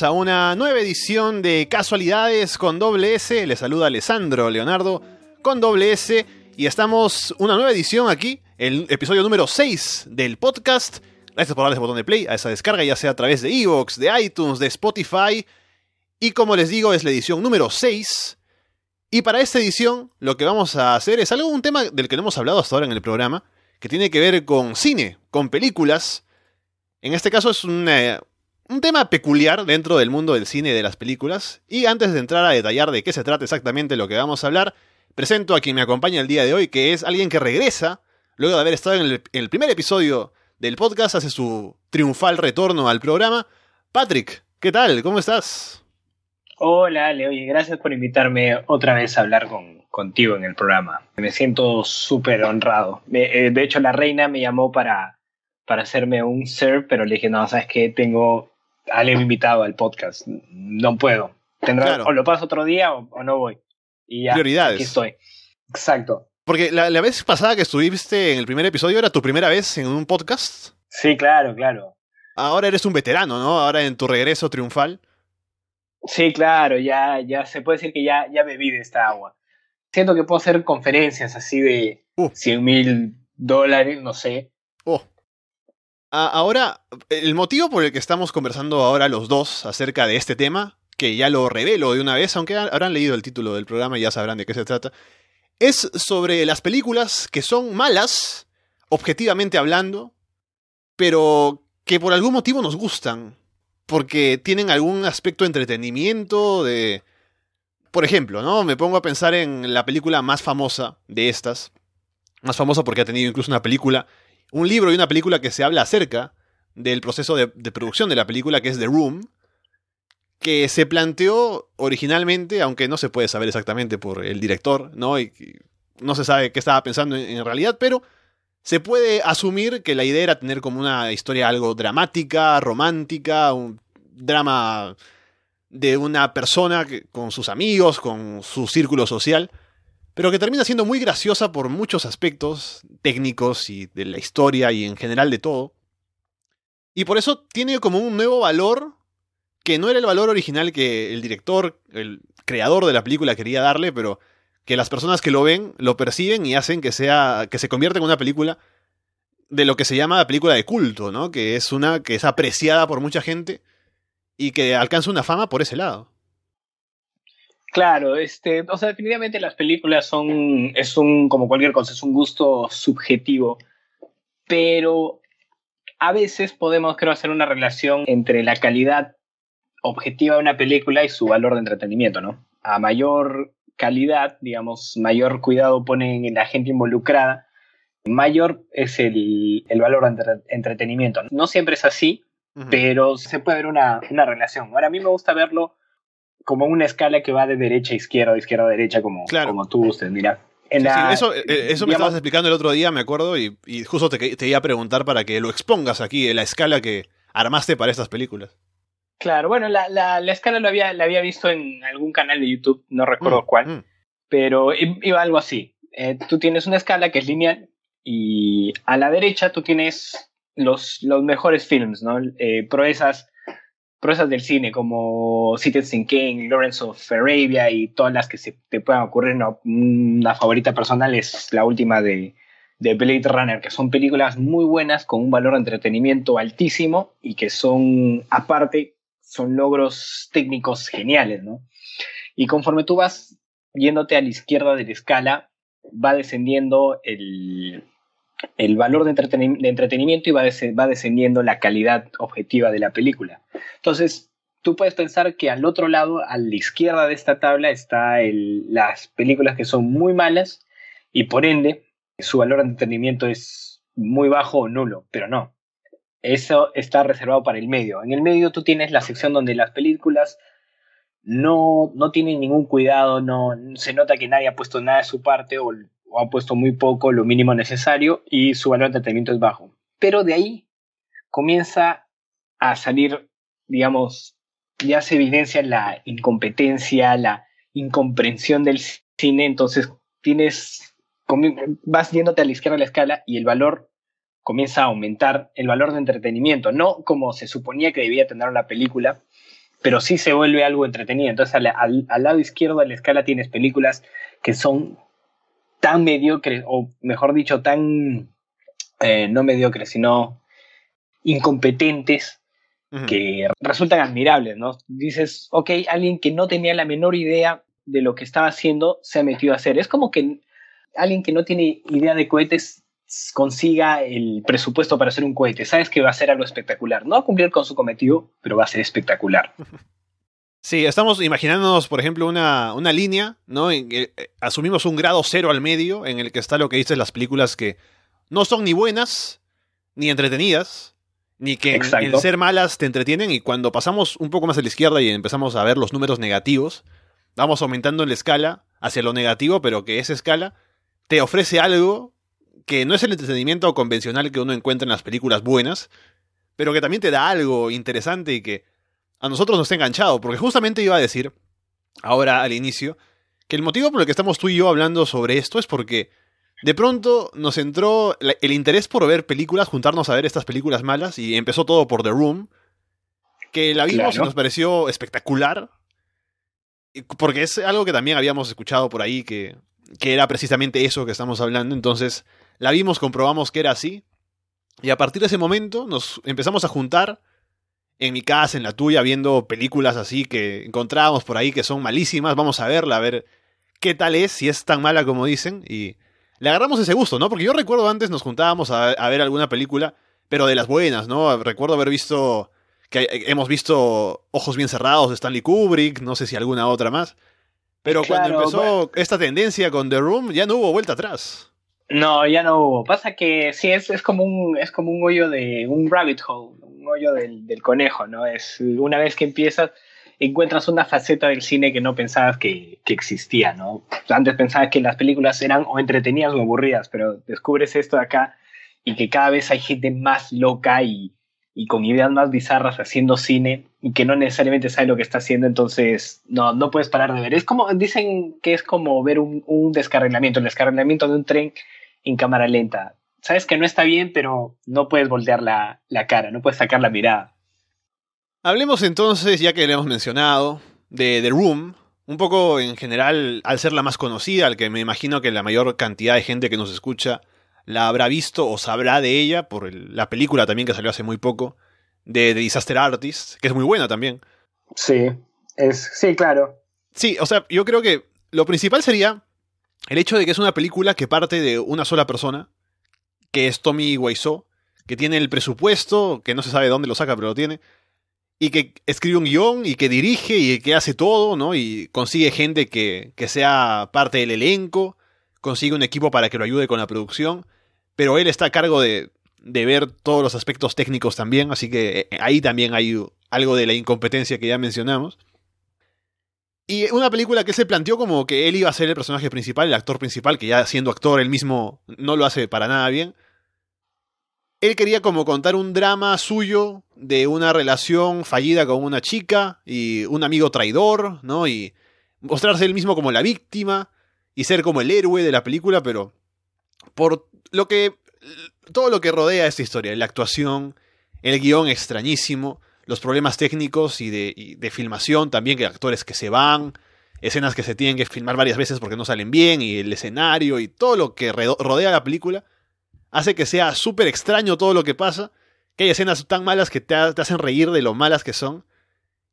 A una nueva edición de Casualidades con doble S. Les saluda Alessandro Leonardo con doble S. Y estamos una nueva edición aquí, el episodio número 6 del podcast. Gracias por darle ese botón de play a esa descarga, ya sea a través de Evox, de iTunes, de Spotify. Y como les digo, es la edición número 6. Y para esta edición, lo que vamos a hacer es algo, un tema del que no hemos hablado hasta ahora en el programa, que tiene que ver con cine, con películas. En este caso es un, eh, un tema peculiar dentro del mundo del cine y de las películas. Y antes de entrar a detallar de qué se trata exactamente lo que vamos a hablar, presento a quien me acompaña el día de hoy, que es alguien que regresa, luego de haber estado en el, en el primer episodio del podcast, hace su triunfal retorno al programa. Patrick, ¿qué tal? ¿Cómo estás? Hola, Leo, y gracias por invitarme otra vez a hablar con, contigo en el programa. Me siento súper honrado. Eh, de hecho, la reina me llamó para, para hacerme un serve, pero le dije, no, sabes que tengo a alguien invitado al podcast. No puedo. Tendrá, Claro. O lo paso otro día o, o no voy. Y ya, Prioridades. aquí estoy. Exacto. Porque la, la vez pasada que estuviste en el primer episodio era tu primera vez en un podcast. Sí, claro, claro. Ahora eres un veterano, ¿no? Ahora en tu regreso triunfal. Sí, claro, ya, ya se puede decir que ya, ya bebí de esta agua. Siento que puedo hacer conferencias así de Uh. 100 mil dólares, no sé. Oh. Ahora, el motivo por el que estamos conversando ahora los dos acerca de este tema, que ya lo revelo de una vez, aunque ha- habrán leído el título del programa y ya sabrán de qué se trata, es sobre las películas que son malas, objetivamente hablando, pero que por algún motivo nos gustan, porque tienen algún aspecto de entretenimiento, de... Por ejemplo, ¿no? Me pongo a pensar en la película más famosa de estas, más famosa porque ha tenido incluso una película un libro y una película que se habla acerca del proceso de, producción de la película, que es The Room, que se planteó originalmente, aunque no se puede saber exactamente por el director, ¿no? Y, y no se sabe qué estaba pensando en, en realidad, pero se puede asumir que la idea era tener como una historia algo dramática, romántica, un drama de una persona que- con sus amigos, con su círculo social pero que termina siendo muy graciosa por muchos aspectos técnicos y de la historia y en general de todo. Y por eso tiene como un nuevo valor que no era el valor original que el director, el creador de la película quería darle, pero que las personas que lo ven lo perciben y hacen que sea que se convierta en una película de lo que se llama la película de culto, ¿no? Que es una que es apreciada por mucha gente y que alcanza una fama por ese lado. Claro, este, o sea, definitivamente las películas son, es un, como cualquier cosa, es un gusto subjetivo, pero a veces podemos, creo, hacer una relación entre la calidad objetiva de una película y su valor de entretenimiento, ¿no? A mayor calidad, digamos, mayor cuidado ponen en la gente involucrada, mayor es el, el valor de entre- entretenimiento. No siempre es así, pero se puede ver una, una relación. Ahora, a mí me gusta verlo como una escala que va de derecha a izquierda, de izquierda a derecha, como, Claro. como tú usted, mira. En Sí, la- sí, eso eh, eso me estabas explicando el otro día, me acuerdo, y, y justo te, que- te iba a preguntar para que lo expongas aquí, en la escala que armaste para estas películas. Claro, bueno, la, la, la escala la había, la había visto en algún canal de YouTube, no recuerdo Mm, cuál, mm. pero iba algo así. Eh, tú tienes una escala que es lineal y a la derecha tú tienes los, los mejores films, ¿no? Eh, proezas, proezas del cine como Citizen Kane, Lawrence of Arabia y todas las que se te puedan ocurrir. ¿no? Una favorita personal es la última de, de Blade Runner, que son películas muy buenas con un valor de entretenimiento altísimo y que son, aparte, son logros técnicos geniales, ¿no? Y conforme tú vas yéndote a la izquierda de la escala, va descendiendo el, el valor de, entreteni- de entretenimiento y va, va descendiendo la calidad objetiva de la película. Entonces, tú puedes pensar que al otro lado, a la izquierda de esta tabla, está el- las películas que son muy malas y por ende su valor de entretenimiento es muy bajo o nulo, pero no. Eso está reservado para el medio. En el medio tú tienes la sección donde las películas no, no tienen ningún cuidado, no se nota que nadie ha puesto nada de su parte o, o ha puesto muy poco, lo mínimo necesario y su valor de entretenimiento es bajo. Pero de ahí comienza a salir, digamos, ya se evidencia la incompetencia, la incomprensión del cine, entonces tienes, vas yéndote a la izquierda de la escala y el valor comienza a aumentar el valor de entretenimiento, no como se suponía que debía tener una película, pero sí se vuelve algo entretenido. Entonces al, lado izquierdo de la escala tienes películas que son tan mediocres, o mejor dicho, tan, eh, no mediocres, sino incompetentes, que resultan admirables, ¿no? Dices, ok, alguien que no tenía la menor idea de lo que estaba haciendo se ha metido a hacer. Es como que alguien que no tiene idea de cohetes consiga el presupuesto para hacer un cohete. Sabes que va a ser algo espectacular. No va a cumplir con su cometido, pero va a ser espectacular. Sí, estamos imaginándonos, por ejemplo, una, una línea, ¿no? En que eh, asumimos un grado cero al medio, en el que está lo que dices las películas que no son ni buenas, ni entretenidas, ni que en, ser malas te entretienen, y cuando pasamos un poco más a la izquierda y empezamos a ver los números negativos, vamos aumentando en la escala hacia lo negativo, pero que esa escala te ofrece algo que no es el entretenimiento convencional que uno encuentra en las películas buenas, pero que también te da algo interesante y que a nosotros nos ha enganchado, porque justamente iba a decir, ahora al inicio, que el motivo por el que estamos tú y yo hablando sobre esto es porque de pronto nos entró el interés por ver películas, juntarnos a ver estas películas malas, y empezó todo por The Room, que la vimos y nos pareció espectacular, porque es algo que también habíamos escuchado por ahí, que, que era precisamente eso que estamos hablando, entonces la vimos, comprobamos que era así. Y a partir de ese momento nos empezamos a juntar en mi casa, en la tuya, viendo películas así que encontrábamos por ahí que son malísimas. Vamos a verla, a ver qué tal es, si es tan mala como dicen. Y le agarramos ese gusto, ¿no? Porque yo recuerdo antes nos juntábamos a, ver alguna película, pero de las buenas, ¿no? Recuerdo haber visto que hemos visto Ojos bien cerrados de Stanley Kubrick, no sé si alguna otra más. Pero cuando empezó esta tendencia con The Room, ya no hubo vuelta atrás. No, ya no hubo. Pasa que sí, es, es, como un, es como un hoyo de un rabbit hole, hoyo del, del, conejo, ¿no? Es una vez que empiezas, encuentras una faceta del cine que no pensabas que, que existía, ¿no? Antes pensabas que las películas eran o entretenidas o aburridas, pero descubres esto de acá y que cada vez hay gente más loca y, y con ideas más bizarras haciendo cine y que no necesariamente sabe lo que está haciendo, entonces no, no puedes parar de ver. Es como, dicen que es como ver un, un descarrilamiento, el descarrilamiento de un tren en cámara lenta. Sabes que no está bien, pero no puedes voltear la, cara, no puedes sacar la mirada. Hablemos entonces, ya que le hemos mencionado, de The Room, un poco en general, al ser la más conocida, al que me imagino que la mayor cantidad de gente que nos escucha la habrá visto o sabrá de ella, por la película también que salió hace muy poco, de, The Disaster Artist, que es muy buena también. Sí, es, sí, claro. Sí, o sea, yo creo que lo principal sería el hecho de que es una película que parte de una sola persona, que es Tommy Wiseau, que tiene el presupuesto, que no se sabe dónde lo saca, pero lo tiene, y que escribe un guion y que dirige y que hace todo, ¿no? Y consigue gente que, que sea parte del elenco, consigue un equipo para que lo ayude con la producción, pero él está a cargo de, de ver todos los aspectos técnicos también, así que eh, ahí también hay algo de la incompetencia que ya mencionamos. Y una película que se planteó como que él iba a ser el personaje principal, el actor principal, que ya siendo actor él mismo no lo hace para nada bien. Él quería como contar un drama suyo de una relación fallida con una chica y un amigo traidor, ¿no? Y mostrarse él mismo como la víctima y ser como el héroe de la película, pero por lo que todo lo que rodea esta historia, la actuación, el guion extrañísimo, los problemas técnicos y de, filmación también, que actores que se van, escenas que se tienen que filmar varias veces porque no salen bien, y el escenario y todo lo que rodea la película, hace que sea súper extraño todo lo que pasa, que hay escenas tan malas que te hacen reír de lo malas que son,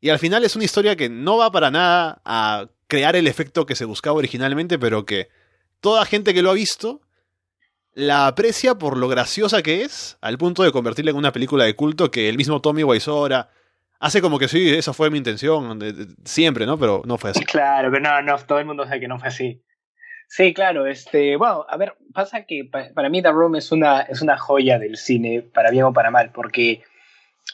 y al final es una historia que no va para nada a crear el efecto que se buscaba originalmente, pero que toda gente que lo ha visto la aprecia por lo graciosa que es, al punto de convertirla en una película de culto que el mismo Tommy Wiseau hace como que sí, esa fue mi intención, siempre, ¿no? Pero no fue así. Claro, pero no, no, todo el mundo sabe que no fue así. Sí, claro, este, bueno, a ver, pasa que para mí The Room es una, es una joya del cine, para bien o para mal, porque,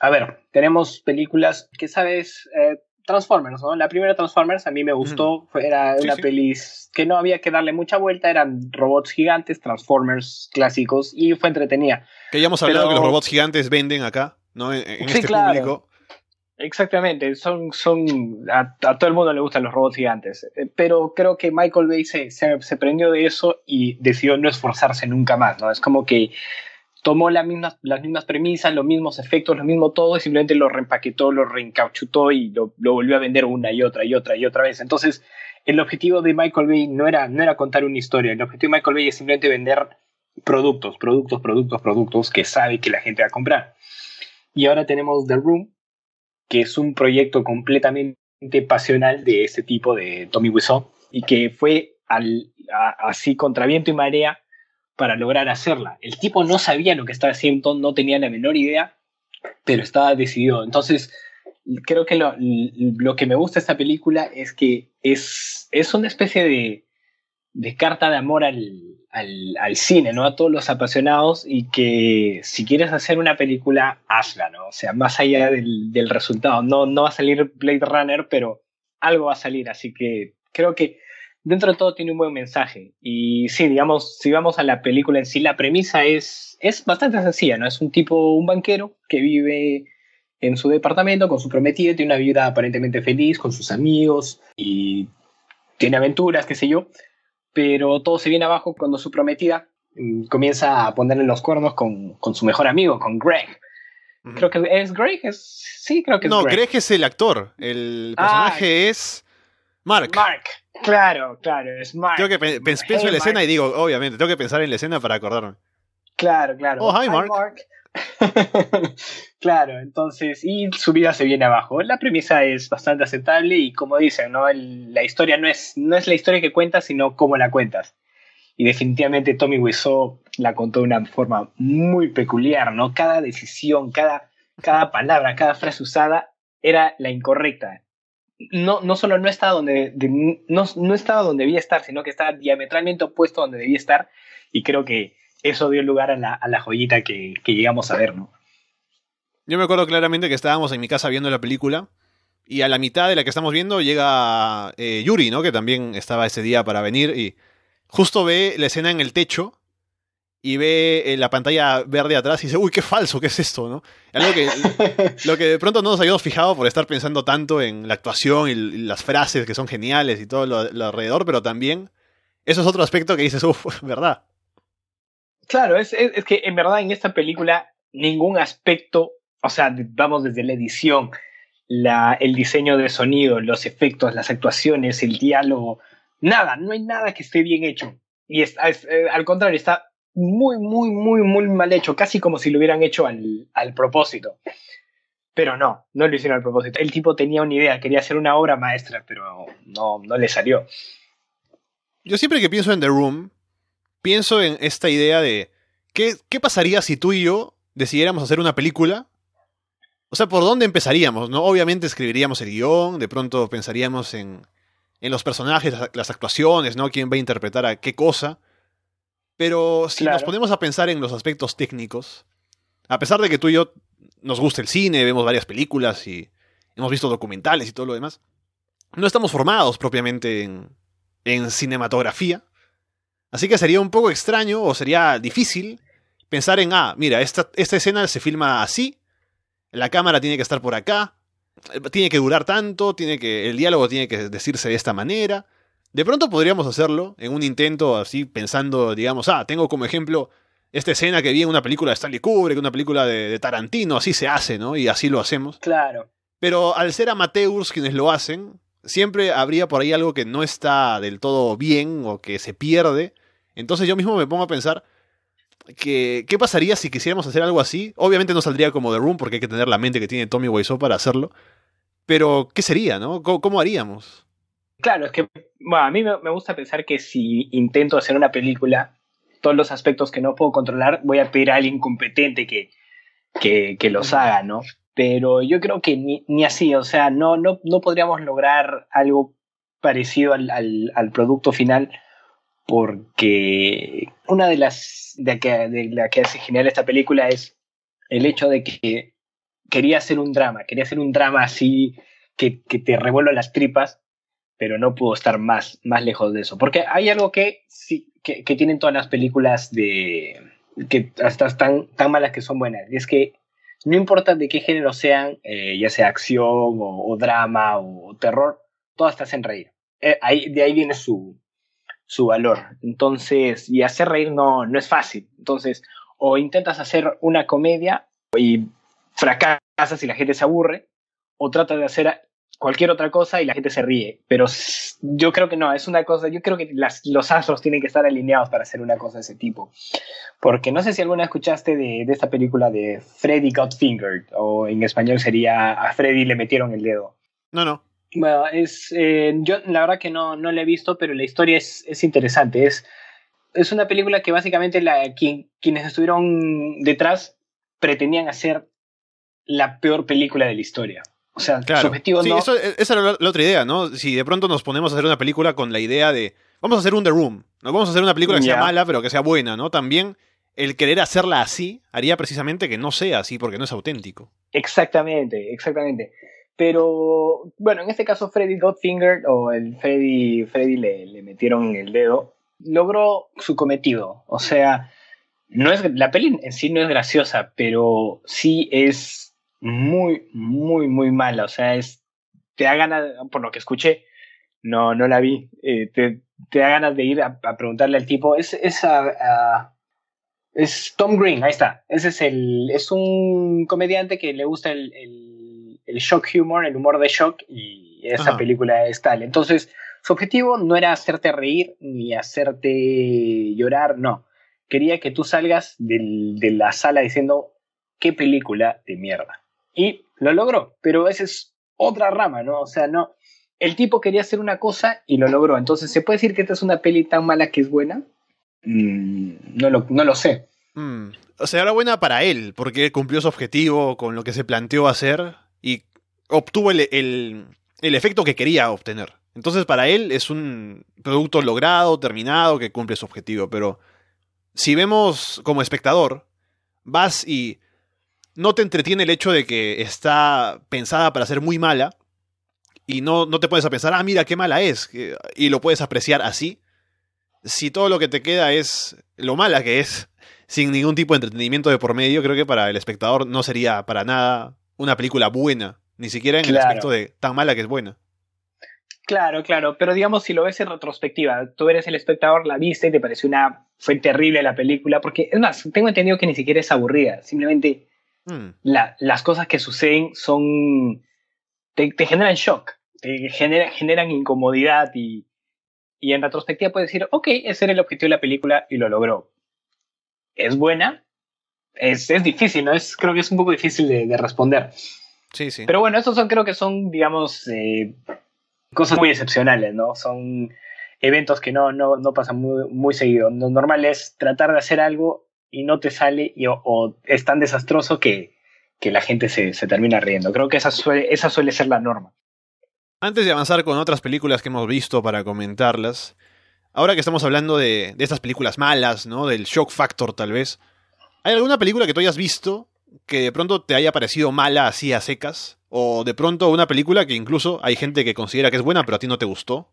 a ver, tenemos películas que, sabes, eh, Transformers, ¿no? La primera Transformers a mí me gustó, era una peli que no había que darle mucha vuelta, eran robots gigantes, Transformers clásicos y fue entretenida. Que ya hemos hablado que los robots gigantes venden acá, ¿no? En, este público. Exactamente, son, son a, todo el mundo le gustan los robots gigantes, eh, pero creo que Michael Bay se, se, prendió de eso y decidió no esforzarse nunca más, ¿no? Es como que tomó las mismas, las mismas premisas, los mismos efectos, lo mismo todo, y simplemente lo reempaquetó, lo reencauchutó y lo, volvió a vender una y otra y otra y otra vez. Entonces, el objetivo de Michael Bay no era, no era contar una historia, el objetivo de Michael Bay es simplemente vender productos, productos, productos, productos que sabe que la gente va a comprar. Y ahora tenemos The Room, que es un proyecto completamente pasional de ese tipo de Tommy Wiseau y que fue al, así contra viento y marea para lograr hacerla. El tipo no sabía lo que estaba haciendo, no tenía la menor idea, pero estaba decidido. Entonces, creo que lo, lo que me gusta de esta película es que es, es una especie de, de carta de amor al, al, al, cine, ¿no? A todos los apasionados y que si quieres hacer una película, hazla, ¿no? O sea, más allá del, del resultado. No, no va a salir Blade Runner, pero algo va a salir, así que creo que dentro de todo tiene un buen mensaje. Y sí, digamos, si vamos a la película en sí, la premisa es, es bastante sencilla, ¿no? Es un tipo, un banquero que vive en su departamento con su prometida, tiene una vida aparentemente feliz con sus amigos y tiene aventuras, qué sé yo, pero todo se viene abajo cuando su prometida mm, comienza a ponerle los cuernos con, con su mejor amigo, con Greg. Creo que es Greg, es, sí, creo que es no, Greg. es el actor, el personaje ah, es Mark. Mark, Claro, claro, es Mark. Tengo que pienso en la escena y digo, obviamente, tengo que pensar en la escena para acordarme. Claro, claro. Oh, hi, Mark. claro, entonces, y su vida se viene abajo. La premisa es bastante aceptable y como dicen, ¿no? la historia no es, no es la historia que cuentas, sino cómo la cuentas. Y definitivamente Tommy Wiseau la contó de una forma muy peculiar, ¿no? Cada decisión, cada, cada palabra, cada frase usada era la incorrecta no, no solo no estaba donde no, no, estaba donde debía estar, sino que estaba diametralmente opuesto a donde debía estar. Y creo que eso dio lugar a la, a la joyita que, que, llegamos a ver, ¿no? Yo me acuerdo claramente que estábamos en mi casa viendo la película. Y a la mitad de la que estamos viendo llega eh, Yuri, ¿no? Que también estaba ese día para venir. Y justo ve la escena en el techo y ve eh, la pantalla verde atrás y dice, uy, qué falso, ¿qué es esto? ¿no? Algo que, lo que de pronto no nos habíamos fijado por estar pensando tanto en la actuación y, las frases que son geniales y todo lo, alrededor, pero también eso es otro aspecto que dices, uff, ¿verdad? Claro, es, es, que en verdad en esta película ningún aspecto, o sea, vamos desde la edición, la, el diseño de sonido, los efectos, las actuaciones, el diálogo, nada, no hay nada que esté bien hecho. Y es, eh, al contrario, está muy, muy, muy, muy mal hecho, casi como si lo hubieran hecho al, al propósito. Pero no, no lo hicieron al propósito. El tipo tenía una idea, quería hacer una obra maestra, pero no, no le salió. Yo siempre que pienso en The Room, pienso en esta idea de ¿qué, qué pasaría si tú y yo decidiéramos hacer una película? O sea, ¿por dónde empezaríamos? ¿no? Obviamente escribiríamos el guion, de pronto pensaríamos en, en los personajes, las actuaciones, ¿no? ¿Quién va a interpretar a qué cosa? Pero si nos ponemos a pensar en los aspectos técnicos, a pesar de que tú y yo nos gusta el cine, vemos varias películas y hemos visto documentales y todo lo demás, no estamos formados propiamente en, en cinematografía. Así que sería un poco extraño o sería difícil pensar en, ah, mira, esta, esta escena se filma así, la cámara tiene que estar por acá, tiene que durar tanto, tiene que, el diálogo tiene que decirse de esta manera. De pronto podríamos hacerlo en un intento así, pensando, digamos, ah, tengo como ejemplo esta escena que vi en una película de Stanley Kubrick, una película de, Tarantino, así se hace, ¿no? Y así lo hacemos. Claro. Pero al ser amateurs quienes lo hacen, siempre habría por ahí algo que no está del todo bien o que se pierde. Entonces yo mismo me pongo a pensar que qué pasaría si quisiéramos hacer algo así. Obviamente no saldría como The Room porque hay que tener la mente que tiene Tommy Wiseau para hacerlo. Pero ¿qué sería, no? cómo haríamos? Claro, es que bueno, a mí me, gusta pensar que si intento hacer una película, todos los aspectos que no puedo controlar, voy a pedir a alguien competente que, que, los haga, ¿no? Pero yo creo que ni, así, o sea, no, no, no podríamos lograr algo parecido al, al, producto final porque una de las de, que, de la que hace genial esta película es el hecho de que quería hacer un drama, quería hacer un drama así que, que te revuelva las tripas pero no pudo estar más, más lejos de eso. Porque hay algo que sí, que, tienen todas las películas de que hasta tan, tan malas que son buenas. Y es que no importa de qué género sean, eh, ya sea acción o, drama o, terror, todas te hacen reír. Eh, ahí, de ahí viene su, su valor. Entonces, y hacer reír no, no es fácil. Entonces, O intentas hacer una comedia y fracasas y la gente se aburre, o tratas de hacer cualquier otra cosa y la gente se ríe. Pero yo creo que no, es una cosa, yo creo que los astros tienen que estar alineados para hacer una cosa de ese tipo. Porque no sé si alguna escuchaste de, de esta película de Freddy Got Fingered, o en español sería A Freddy le metieron el dedo. No, no. Bueno, es, eh, yo la verdad que no, no la he visto, pero la historia es, es interesante. Es, es una película que básicamente la, quienes estuvieron detrás pretendían hacer la peor película de la historia. O sea, su objetivo sí, no... Eso, esa era la otra idea, ¿no? Si de pronto nos ponemos a hacer una película con la idea de. Vamos a hacer un The Room. No vamos a hacer una película que sea mala, pero que sea buena, ¿no? También el querer hacerla así haría precisamente que no sea así, porque no es auténtico. Exactamente, exactamente. Pero, bueno, en este caso Freddy Godfinger, o el Freddy, Freddy le, le metieron el dedo, logró su cometido. O sea, no es, la peli en sí no es graciosa, pero sí es muy, muy, muy mala. O sea, es, te da ganas, por lo que escuché, no, no la vi, eh, te, te, da ganas de ir a, preguntarle al tipo, es, es, es Tom Green, ahí está. Ese es el, es un comediante que le gusta el, el, el shock humor, el humor de shock, y esa película es tal. Entonces, su objetivo no era hacerte reír ni hacerte llorar, no. Quería que tú salgas del, de la sala diciendo, qué película de mierda. Y lo logró, pero esa es otra rama, ¿no? O sea, no. El tipo quería hacer una cosa y lo logró. Entonces, ¿se puede decir que esta es una peli tan mala que es buena? Mm, no, lo, no lo sé. Mm, o sea, era buena para él, porque cumplió su objetivo con lo que se planteó hacer y obtuvo el, el, el efecto que quería obtener. Entonces, para él es un producto logrado, terminado, que cumple su objetivo. Pero si vemos como espectador, vas y no te entretiene el hecho de que está pensada para ser muy mala y no, no te puedes a pensar, ah, mira qué mala es, y lo puedes apreciar así. Si todo lo que te queda es lo mala que es, sin ningún tipo de entretenimiento de por medio, creo que para el espectador no sería para nada una película buena, ni siquiera en el aspecto de tan mala que es buena. Claro, claro, pero digamos si lo ves en retrospectiva, tú eres el espectador, la viste y te pareció una fue terrible la película, porque es más, tengo entendido que ni siquiera es aburrida, simplemente Mm. las cosas que suceden son. te, generan shock, te generan incomodidad y, y en retrospectiva puedes decir, ok, ese era el objetivo de la película y lo logró. ¿Es buena? Es, es difícil, ¿no? Es, creo que es un poco difícil de, responder. Sí, sí. Pero bueno, estos son, creo que son, digamos, eh, cosas muy excepcionales, ¿no? Son eventos que no, no, no pasan muy, muy seguido. Lo normal es tratar de hacer algo y no te sale o, es tan desastroso que, que la gente se, se, termina riendo. Creo que esa suele, esa suele ser la norma. Antes de avanzar con otras películas que hemos visto para comentarlas, ahora que estamos hablando de, de estas películas malas, ¿no? Del shock factor tal vez, ¿hay alguna película que tú hayas visto que de pronto te haya parecido mala así a secas? O de pronto una película que incluso hay gente que considera que es buena pero a ti no te gustó?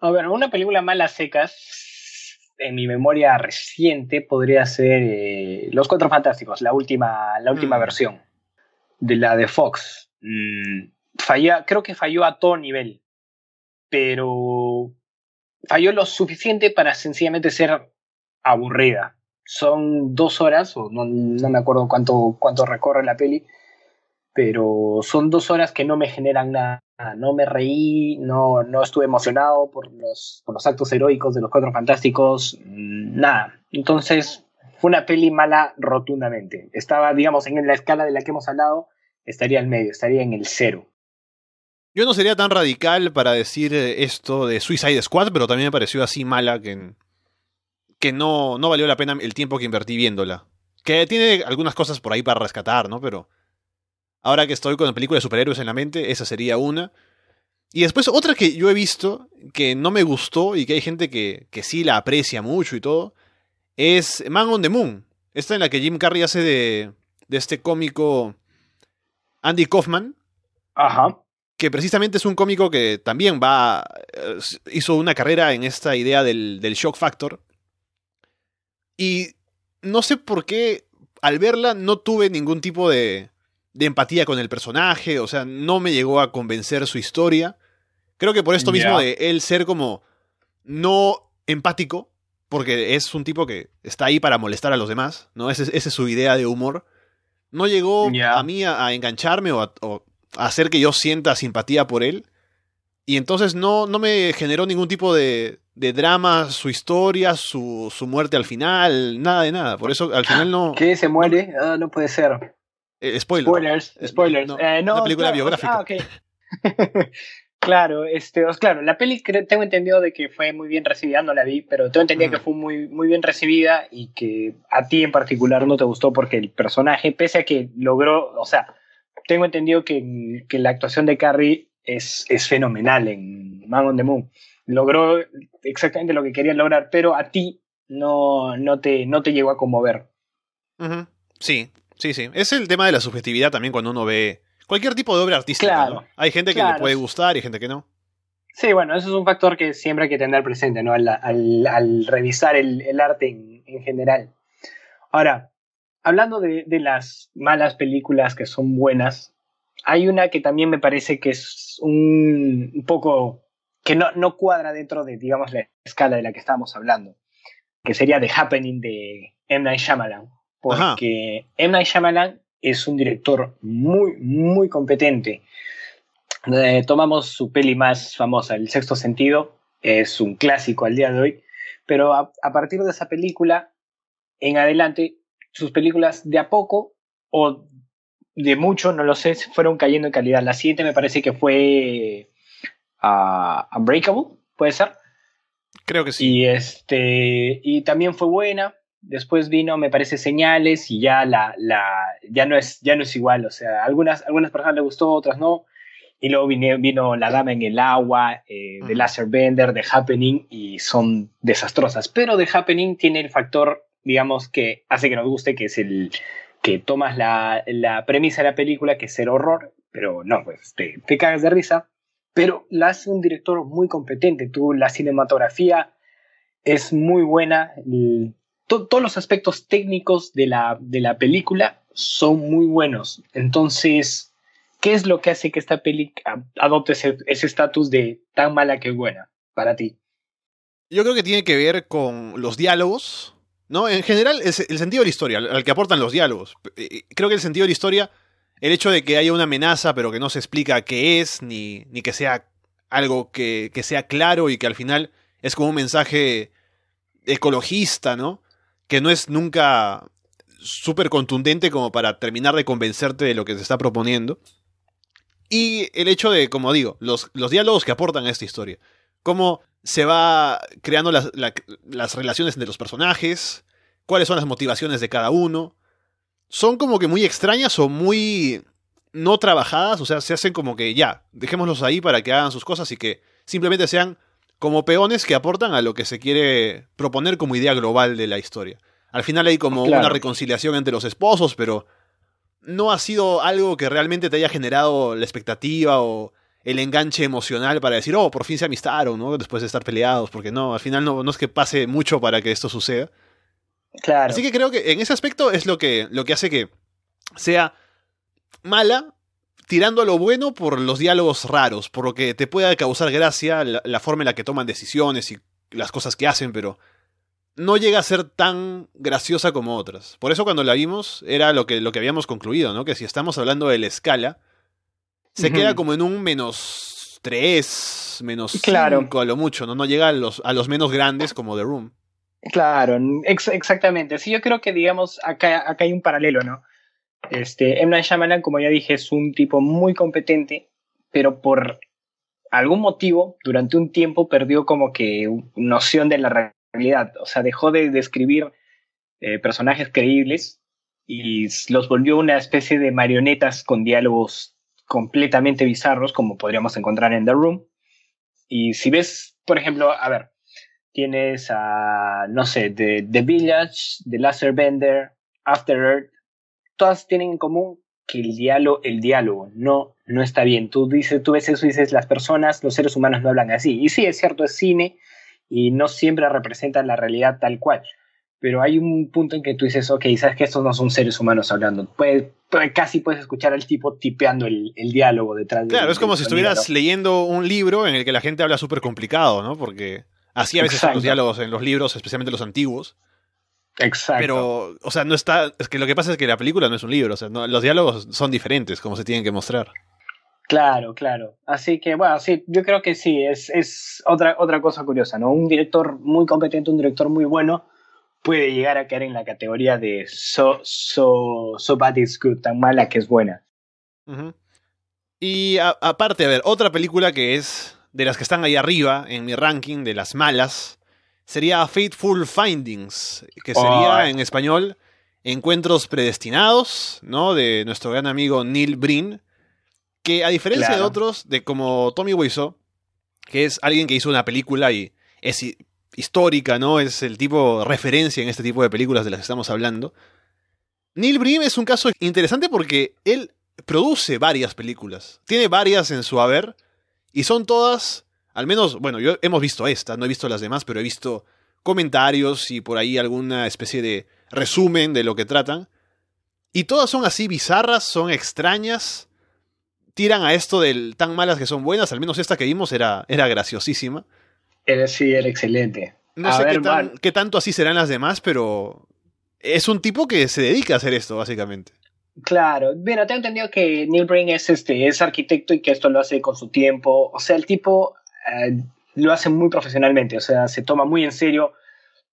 A ver, una película mala a secas en mi memoria reciente podría ser eh, Los Cuatro Fantásticos, la última, la última mm. versión de la de Fox. Mm, creo que falló a todo nivel, pero falló lo suficiente para sencillamente ser aburrida. Son dos horas, o no, no me acuerdo cuánto, cuánto recorre la peli, pero son dos horas que no me generan nada. No me reí, no, no estuve emocionado por los, por los actos heroicos de los Cuatro Fantásticos, mm, nada. Entonces, fue una peli mala rotundamente. Estaba, digamos, en la escala de la que hemos hablado, estaría al medio, estaría en el cero. Yo no sería tan radical para decir eh, esto de Suicide Squad, pero también me pareció así mala que, que no, no valió la pena el tiempo que invertí viéndola. Que tiene algunas cosas por ahí para rescatar, ¿no? Pero Ahora que estoy con la película de superhéroes en la mente, esa sería una. Y después otra que yo he visto que no me gustó y que hay gente que, que sí la aprecia mucho y todo, es Man on the Moon. Esta en la que Jim Carrey hace de, de este cómico Andy Kaufman. Ajá. Que precisamente es un cómico que también va. Eh, hizo una carrera en esta idea del, del shock factor. Y no sé por qué al verla no tuve ningún tipo de, de empatía con el personaje, o sea, no me llegó a convencer su historia. Creo que por esto mismo de él ser como no empático, porque es un tipo que está ahí para molestar a los demás, ¿no? Esa es su idea de humor. No llegó a mí a, engancharme o a, hacer que yo sienta simpatía por él. Y entonces no, no me generó ningún tipo de, de drama, su historia, su, su, muerte al final, nada de nada. Por eso al final no. ¿Qué? ¿Se muere? Ah, no puede ser. Eh, spoiler. Spoilers, spoilers. No, eh, una película biográfica. Ah, claro, este, claro, la peli tengo entendido de que fue muy bien recibida, no la vi, pero tengo entendido que fue muy, muy bien recibida y que a ti en particular no te gustó porque el personaje, pese a que logró, o sea, tengo entendido que, que la actuación de Carrie es, es fenomenal en Man on the Moon. Logró exactamente lo que quería lograr, pero a ti no, no, te, no te llegó a conmover. Sí, sí, sí. Es el tema de la subjetividad también cuando uno ve cualquier tipo de obra artística. Hay gente que le puede gustar y gente que no. Sí, bueno, eso es un factor que siempre hay que tener presente, ¿no? Al, al, revisar el, el arte en, en, general. Ahora, hablando de, de, las malas películas que son buenas, hay una que también me parece que es un, poco que no, no, cuadra dentro de, digamos, la escala de la que estábamos hablando, que sería The Happening de M. Night Shyamalan. Porque M. Night Shyamalan es un director muy, muy competente. Eh, tomamos su peli más famosa, El Sexto Sentido, es un clásico al día de hoy, pero a, a partir de esa película en adelante, sus películas de a poco o de mucho, no lo sé, fueron cayendo en calidad. La siguiente me parece que fue uh, Unbreakable, ¿puede ser? Creo que sí. Y, este, y también fue buena. Después vino, me parece, Señales y ya, la, la, ya, no, es, ya no es igual. O sea, algunas, algunas personas le gustó, otras no. Y luego vino, vino La Dama en el Agua, eh, The Laser Bender, The Happening, y son desastrosas. Pero The Happening tiene el factor, digamos, que hace que nos guste, que es el, que tomas la, la, premisa de la película, que es ser horror, pero no, pues te, te cagas de risa, pero la hace un director muy competente. Tú, la cinematografía es muy buena, todos los aspectos técnicos de la, de la película son muy buenos. Entonces, ¿qué es lo que hace que esta película adopte ese estatus de tan mala que buena para ti? Yo creo que tiene que ver con los diálogos, ¿no? En general, es el sentido de la historia, al que aportan los diálogos. Eh, eh, creo que el sentido de la historia, el hecho de que haya una amenaza, pero que no se explica qué es, ni, ni que sea algo que, que, sea claro y que al final es como un mensaje ecologista, ¿no? Que no es nunca súper contundente como para terminar de convencerte de lo que se está proponiendo. Y el hecho de, como digo, los, los diálogos que aportan a esta historia. Cómo se va creando las, las, relaciones entre los personajes, cuáles son las motivaciones de cada uno. Son como que muy extrañas o muy no trabajadas, o sea, se hacen como que ya, dejémoslos ahí para que hagan sus cosas y que simplemente sean como peones que aportan a lo que se quiere proponer como idea global de la historia. Al final hay como una reconciliación entre los esposos, pero no ha sido algo que realmente te haya generado la expectativa o el enganche emocional para decir, oh, por fin se amistaron, ¿no? Después de estar peleados, porque no, al final no, no es que pase mucho para que esto suceda. Claro. Así que creo que en ese aspecto es lo que, lo que hace que sea mala, tirando a lo bueno por los diálogos raros, por lo que te pueda causar gracia la, forma en la que toman decisiones y las cosas que hacen, pero no llega a ser tan graciosa como otras. Por eso cuando la vimos era lo que, lo que habíamos concluido, ¿no? Que si estamos hablando de la escala, se queda como en un menos 3, menos 5 a lo mucho, ¿no? No llega a los, a los menos grandes como The Room. Claro, exactamente. Sí, yo creo que, digamos, acá, acá hay un paralelo, ¿no? Este, M. Night como ya dije, es un tipo muy competente, pero por algún motivo, durante un tiempo, perdió como que noción de la realidad. O sea, dejó de describir eh, personajes creíbles y los volvió una especie de marionetas con diálogos completamente bizarros, como podríamos encontrar en The Room. Y si ves, por ejemplo, a ver, tienes a, no sé, The, The Village, The Laser Bender, After Earth, todas tienen en común que el diálogo, el diálogo no, no está bien. Tú, dices, tú ves eso y dices, las personas, los seres humanos no hablan así. Y sí, es cierto, es cine y no siempre representa la realidad tal cual pero hay un punto en que tú dices, ok, sabes que estos no son seres humanos hablando. casi puedes escuchar al tipo tipeando el, diálogo detrás de Claro, es como si estuvieras leyendo un libro en el que la gente habla súper complicado, ¿no? Porque Así a veces son los diálogos en los libros, especialmente los antiguos. Exacto. Pero, o sea, no está. Es que lo que pasa es que la película no es un libro, o sea, los diálogos son diferentes, como se tienen que mostrar. Claro, claro. Así que, bueno, sí, yo creo que sí, es, es otra, otra cosa curiosa, ¿no? Un director muy competente, un director muy bueno, puede llegar a caer en la categoría de so, so, so bad is good, tan mala que es buena. Y aparte, a ver, otra película que es de las que están ahí arriba en mi ranking de las malas sería Fateful Findings, que sería en español Encuentros Predestinados, ¿no? De nuestro gran amigo Neil Breen, que a diferencia de otros, de como Tommy Wiseau, que es alguien que hizo una película y es histórica, ¿no? Es el tipo referencia en este tipo de películas de las que estamos hablando. Neil Breen es un caso interesante porque él produce varias películas. Tiene varias en su haber y son todas, al menos, bueno, yo hemos visto esta, no he visto las demás, pero he visto comentarios y por ahí alguna especie de resumen de lo que tratan. Y todas son así bizarras, son extrañas. Tiran a esto del tan malas que son buenas, al menos esta que vimos era, era graciosísima. Era, sí, era excelente. No sé qué, tanto así serán las demás, pero es un tipo que se dedica a hacer esto, básicamente. Claro, bueno, tengo entendido que Neil Breen es, este, es arquitecto y que esto lo hace con su tiempo. O sea, el tipo eh, lo hace muy profesionalmente, o sea, se toma muy en serio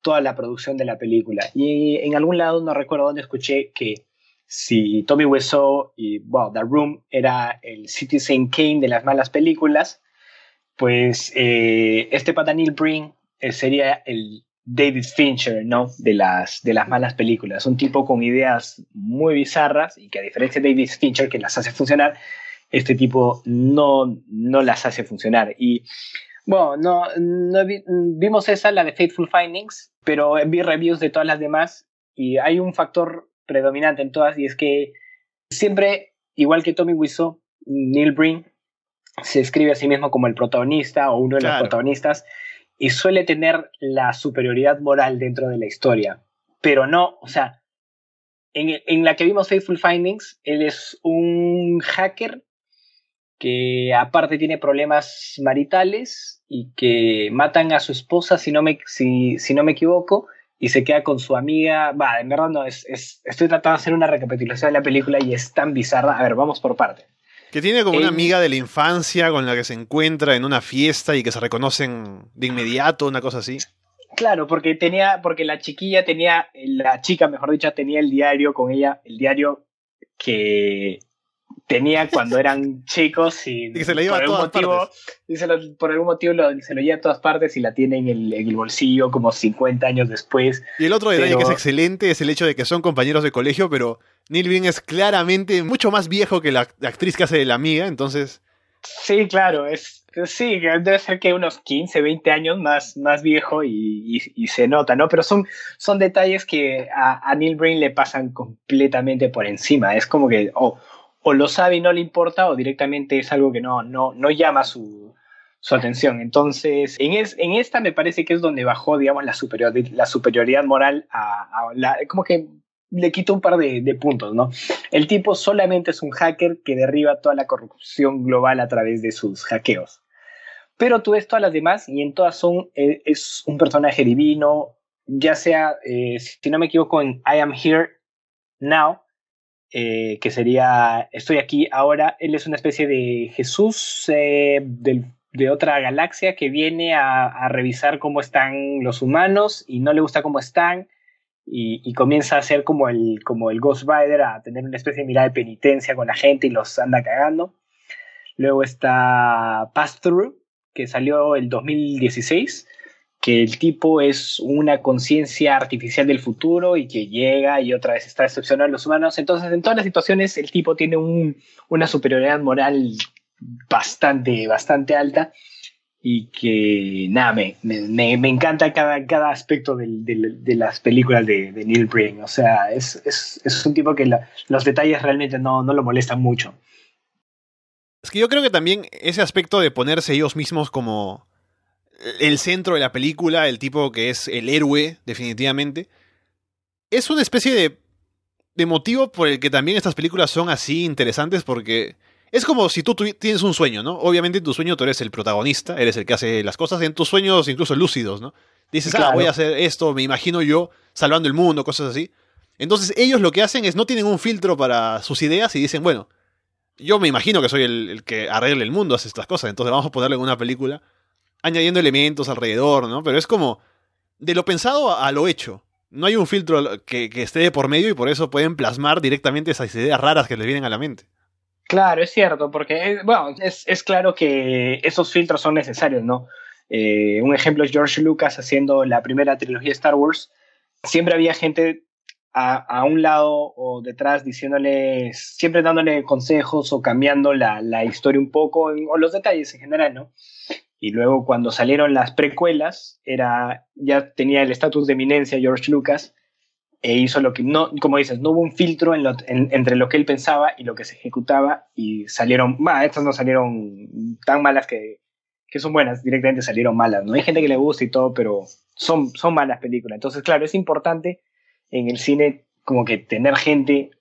toda la producción de la película. Y en algún lado, no recuerdo dónde escuché que si Tommy Wiseau y, wow, The Room era el Citizen Kane de las malas películas, pues eh, este pata Neil Breen eh, sería el David Fincher, ¿no? De las, de las malas películas. Un tipo con ideas muy bizarras y que a diferencia de David Fincher, que las hace funcionar, este tipo no, no las hace funcionar. Y bueno, no, no vimos esa, la de Faithful Findings, pero vi reviews de todas las demás y hay un factor predominante en todas y es que siempre, igual que Tommy Wiseau, Neil Breen se escribe a sí mismo como el protagonista o uno de los protagonistas y suele tener la superioridad moral dentro de la historia. Pero no, o sea, en, en, la que vimos Faithful Findings, él es un hacker que aparte tiene problemas maritales y que matan a su esposa, si no me, si, si no me equivoco, y se queda con su amiga. Va, en verdad no, es, es, estoy tratando de hacer una recapitulación de la película y es tan bizarra. A ver, vamos por parte. Que tiene como una amiga de la infancia con la que se encuentra en una fiesta y que se reconocen de inmediato, una cosa así. Claro, porque tenía, porque la chiquilla tenía, la chica, mejor dicho, tenía el diario con ella, el diario que tenía cuando eran chicos y, se lo lleva por a todas motivo, partes. por algún motivo se lo lleva a todas partes y la tiene en el, en el, bolsillo como 50 años después. Y el otro detalle que es excelente es el hecho de que son compañeros de colegio, pero Neil Breen es claramente mucho más viejo que la, actriz que hace de la amiga, entonces... Sí, claro, es, sí, debe ser que unos 15, 20 años más, más viejo y, y, se nota, ¿no? Pero son, son detalles que a, a, Neil Breen le pasan completamente por encima. Es como que o lo sabe y no le importa o directamente es algo que no, no, no llama su, su atención. Entonces, en, es, en esta me parece que es donde bajó, digamos, la, superioridad, la superioridad moral a, la, como que le quito un par de, puntos, ¿no? El tipo solamente es un hacker que derriba toda la corrupción global a través de sus hackeos. Pero tú ves todas las demás y en todas son, eh, es un personaje divino, ya sea, eh, si no me equivoco, en I Am Here Now, eh, que sería Estoy aquí ahora, él es una especie de Jesús de otra galaxia que viene a, revisar cómo están los humanos y no le gusta cómo están y, comienza a ser como el, como el Ghost Rider, a tener una especie de mirada de penitencia con la gente y los anda cagando. Luego está Pass Through, que salió el 2016, que el tipo es una conciencia artificial del futuro y que llega y otra vez está decepcionando a los humanos. Entonces, en todas las situaciones, el tipo tiene un, una superioridad moral bastante, bastante alta y que nada, me, me, me encanta cada, cada aspecto de las películas de, Neil Breen. O sea, es, es, es un tipo que los detalles realmente no, no lo molestan mucho. Es que yo creo que también ese aspecto de ponerse ellos mismos como el centro de la película, el tipo que es el héroe, definitivamente, es una especie de, de motivo por el que también estas películas son así interesantes porque Es como si tú tienes un sueño, ¿no? Obviamente en tu sueño tú eres el protagonista, eres el que hace las cosas, en tus sueños incluso lúcidos, ¿no? Dices, ah, voy a hacer esto, me imagino yo salvando el mundo, cosas así. Entonces ellos lo que hacen es no tienen un filtro para sus ideas y dicen, bueno, yo me imagino que soy el, que arregle el mundo, hace estas cosas, entonces vamos a ponerle en una película añadiendo elementos alrededor, ¿no? Pero es como de lo pensado a, lo hecho. No hay un filtro que, esté por medio y por eso pueden plasmar directamente esas ideas raras que les vienen a la mente. Claro, es cierto, porque, eh, bueno, es, claro que esos filtros son necesarios, ¿no? Eh, un ejemplo es George Lucas haciendo la primera trilogía de Star Wars. Siempre había gente a, un lado o detrás diciéndole, siempre dándole consejos o cambiando la, la historia un poco, o los detalles en general, ¿no? Y luego cuando salieron las precuelas, era, ya tenía el estatus de eminencia George Lucas e hizo lo que no, como dices, no hubo un filtro entre lo que él pensaba y lo que se ejecutaba y salieron, bah, estas no salieron tan malas que, que son buenas, directamente salieron malas, ¿no? Hay gente que le gusta y todo, pero son, son malas películas. Entonces, claro, es importante en el cine como que tener gente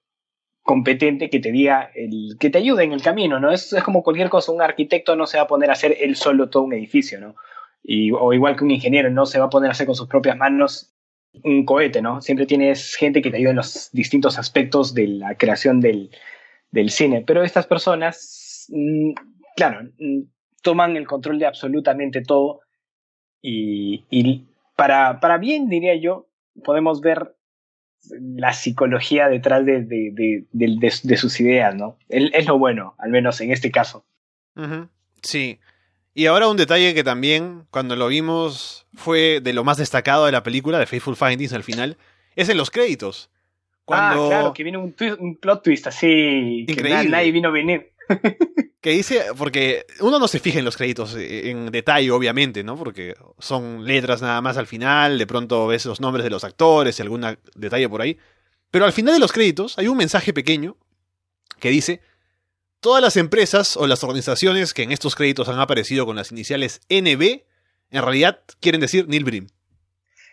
competente que te diga, el, que te ayude en el camino, ¿no? Es, es como cualquier cosa, un arquitecto no se va a poner a hacer él solo todo un edificio, ¿no? Y, o igual que un ingeniero no se va a poner a hacer con sus propias manos un cohete, ¿no? Siempre tienes gente que te ayuda en los distintos aspectos de la creación del, del cine. Pero estas personas, mm, claro, mm, toman el control de absolutamente todo y, y para, para, bien, diría yo, podemos ver la psicología detrás de, de, de sus ideas, ¿no? Es lo bueno, al menos en este caso. Sí. Y ahora un detalle que también, cuando lo vimos, fue de lo más destacado de la película, de Faithful Findings al final, es en los créditos. Cuando... Ah, claro, que viene un, un plot twist así, Increíble. que nadie vino a venir. que dice, porque uno no se fija en los créditos en detalle, obviamente, ¿no? Porque son letras nada más al final, de pronto ves los nombres de los actores y algún detalle por ahí. Pero al final de los créditos hay un mensaje pequeño que dice, Todas las empresas o las organizaciones que en estos créditos han aparecido con las iniciales NB, en realidad quieren decir Neil Brim.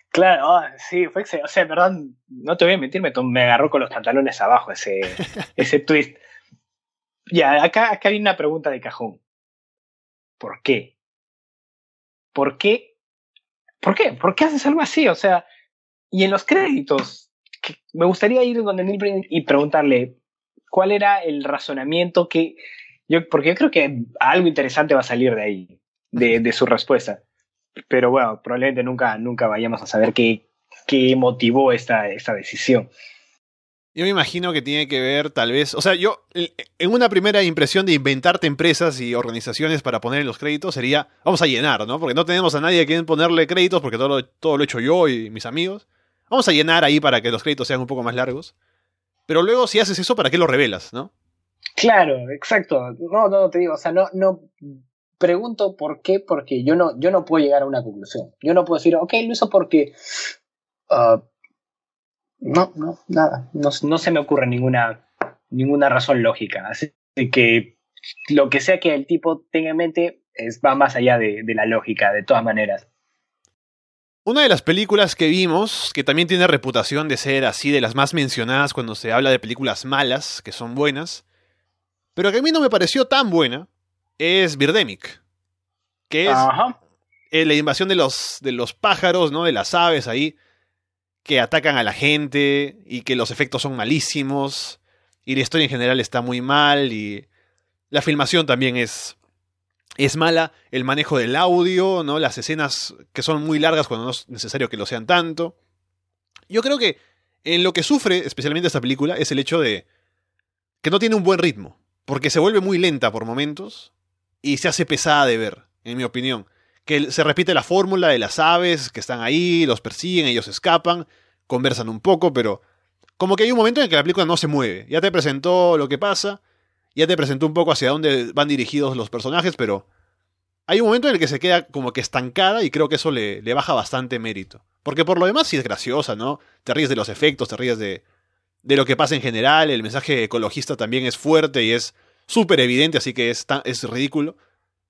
Claro, ah, sí, fue excelente. O sea, perdón, no te voy a mentir, me, me agarró con los pantalones abajo ese, ese twist. Ya, acá, acá hay una pregunta de cajón. ¿Por qué? ¿Por qué? ¿Por qué? ¿Por qué haces algo así? O sea, y en los créditos, me gustaría ir donde Neil y preguntarle, cuál era el razonamiento que yo, porque yo creo que algo interesante va a salir de ahí, de, su respuesta. Pero bueno, probablemente nunca, nunca vayamos a saber qué, qué motivó esta, esta decisión. Yo me imagino que tiene que ver, tal vez, o sea, yo, en una primera impresión de inventarte empresas y organizaciones para poner los créditos sería, vamos a llenar, ¿no? Porque no tenemos a nadie a quien ponerle créditos porque todo todo lo he hecho yo y mis amigos. Vamos a llenar ahí para que los créditos sean un poco más largos. Pero luego, si haces eso, ¿para qué lo revelas, no? Claro, exacto. No, no, te digo, o sea, no, no pregunto por qué, porque yo no, yo no puedo llegar a una conclusión. Yo no puedo decir, ok, lo hizo porque. Uh, no, no, nada. No, no, se me ocurre ninguna, ninguna razón lógica. Así que lo que sea que el tipo tenga en mente es, va más allá de, de la lógica, de todas maneras. Una de las películas que vimos, que también tiene reputación de ser así de las más mencionadas cuando se habla de películas malas, que son buenas, pero que a mí no me pareció tan buena, es Birdemic. Que es eh, la invasión de los, de los pájaros, ¿no? De las aves ahí, que atacan a la gente y que los efectos son malísimos y la historia en general está muy mal y la filmación también es es mala el manejo del audio, ¿no? Las escenas que son muy largas cuando no es necesario que lo sean tanto. Yo creo que en lo que sufre especialmente esta película es el hecho de que no tiene un buen ritmo, porque se vuelve muy lenta por momentos y se hace pesada de ver, en mi opinión. Que se repite la fórmula de las aves que están ahí, los persiguen, ellos escapan, conversan un poco, pero como que hay un momento en que la película no se mueve. Ya te presentó lo que pasa ya te presentó un poco hacia dónde van dirigidos los personajes, pero hay un momento en el que se queda como que estancada y creo que eso le, le baja bastante mérito. Porque por lo demás sí es graciosa, ¿no? Te ríes de los efectos, te ríes de, de lo que pasa en general, el mensaje ecologista también es fuerte y es súper evidente, así que es, es ridículo.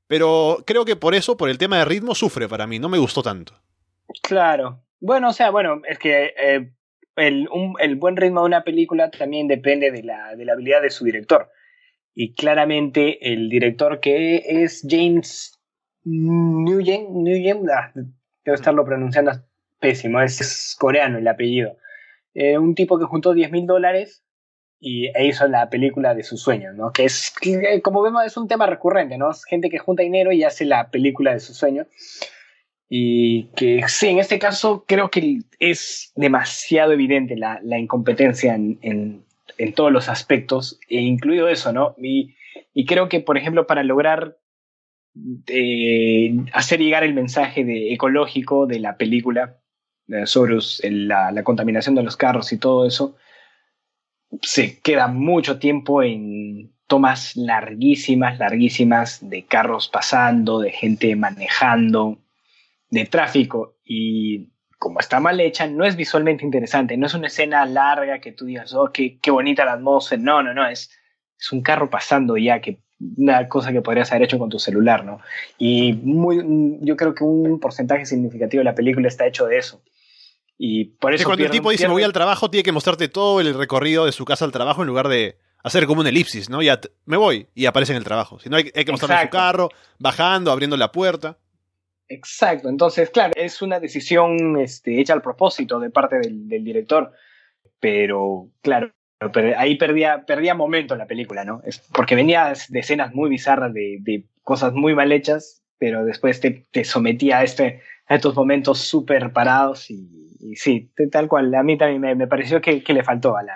Pero creo que por eso, por el tema de ritmo, sufre para mí, no me gustó tanto. Claro. Bueno, o sea, bueno, es que eh, el, el, buen ritmo de una película también depende de la, de la habilidad de su director. y claramente el director que es James Nguyen, ah, debo estarlo pronunciando pésimo, es, coreano el apellido. Eh, un tipo que juntó 10 mil dólares y e hizo la película de sus sueños, ¿no? Que es, como vemos, es un tema recurrente, ¿no? Gente que junta dinero y hace la película de sus sueños. Y que sí, en este caso creo que es demasiado evidente la, la incompetencia en, en, en, todos los aspectos, e incluido eso, ¿no? Y, y creo que, por ejemplo, para lograr eh, hacer llegar el mensaje de, ecológico de la película eh, sobre la, la, contaminación de los carros y todo eso, se queda mucho tiempo en tomas larguísimas, larguísimas de carros pasando, de gente manejando, de tráfico y como está mal hecha, no es visualmente interesante, no es una escena larga que tú digas, oh, qué, qué bonita la atmósfera, no, no, no, es, es un carro pasando ya, que una cosa que podrías haber hecho con tu celular, ¿no? Y muy, yo creo que un porcentaje significativo de la película está hecho de eso. Y por eso. cuando el tipo dice me voy al trabajo, tiene que mostrarte todo el recorrido de su casa al trabajo en lugar de hacer como una elipsis, ¿no? Ya me voy y aparece en el trabajo. Si no, hay, hay que mostrarle su carro, bajando, abriendo la puerta. Exacto, entonces, claro, es una decisión este, hecha al propósito de parte del, director, pero claro, ahí perdía, perdía momento la película, ¿no? Es porque venía de escenas muy bizarras, de, de cosas muy mal hechas, pero después te, te sometía a, este, a estos momentos súper parados y, sí, tal cual, a mí también me, me pareció que, que, le faltó a la,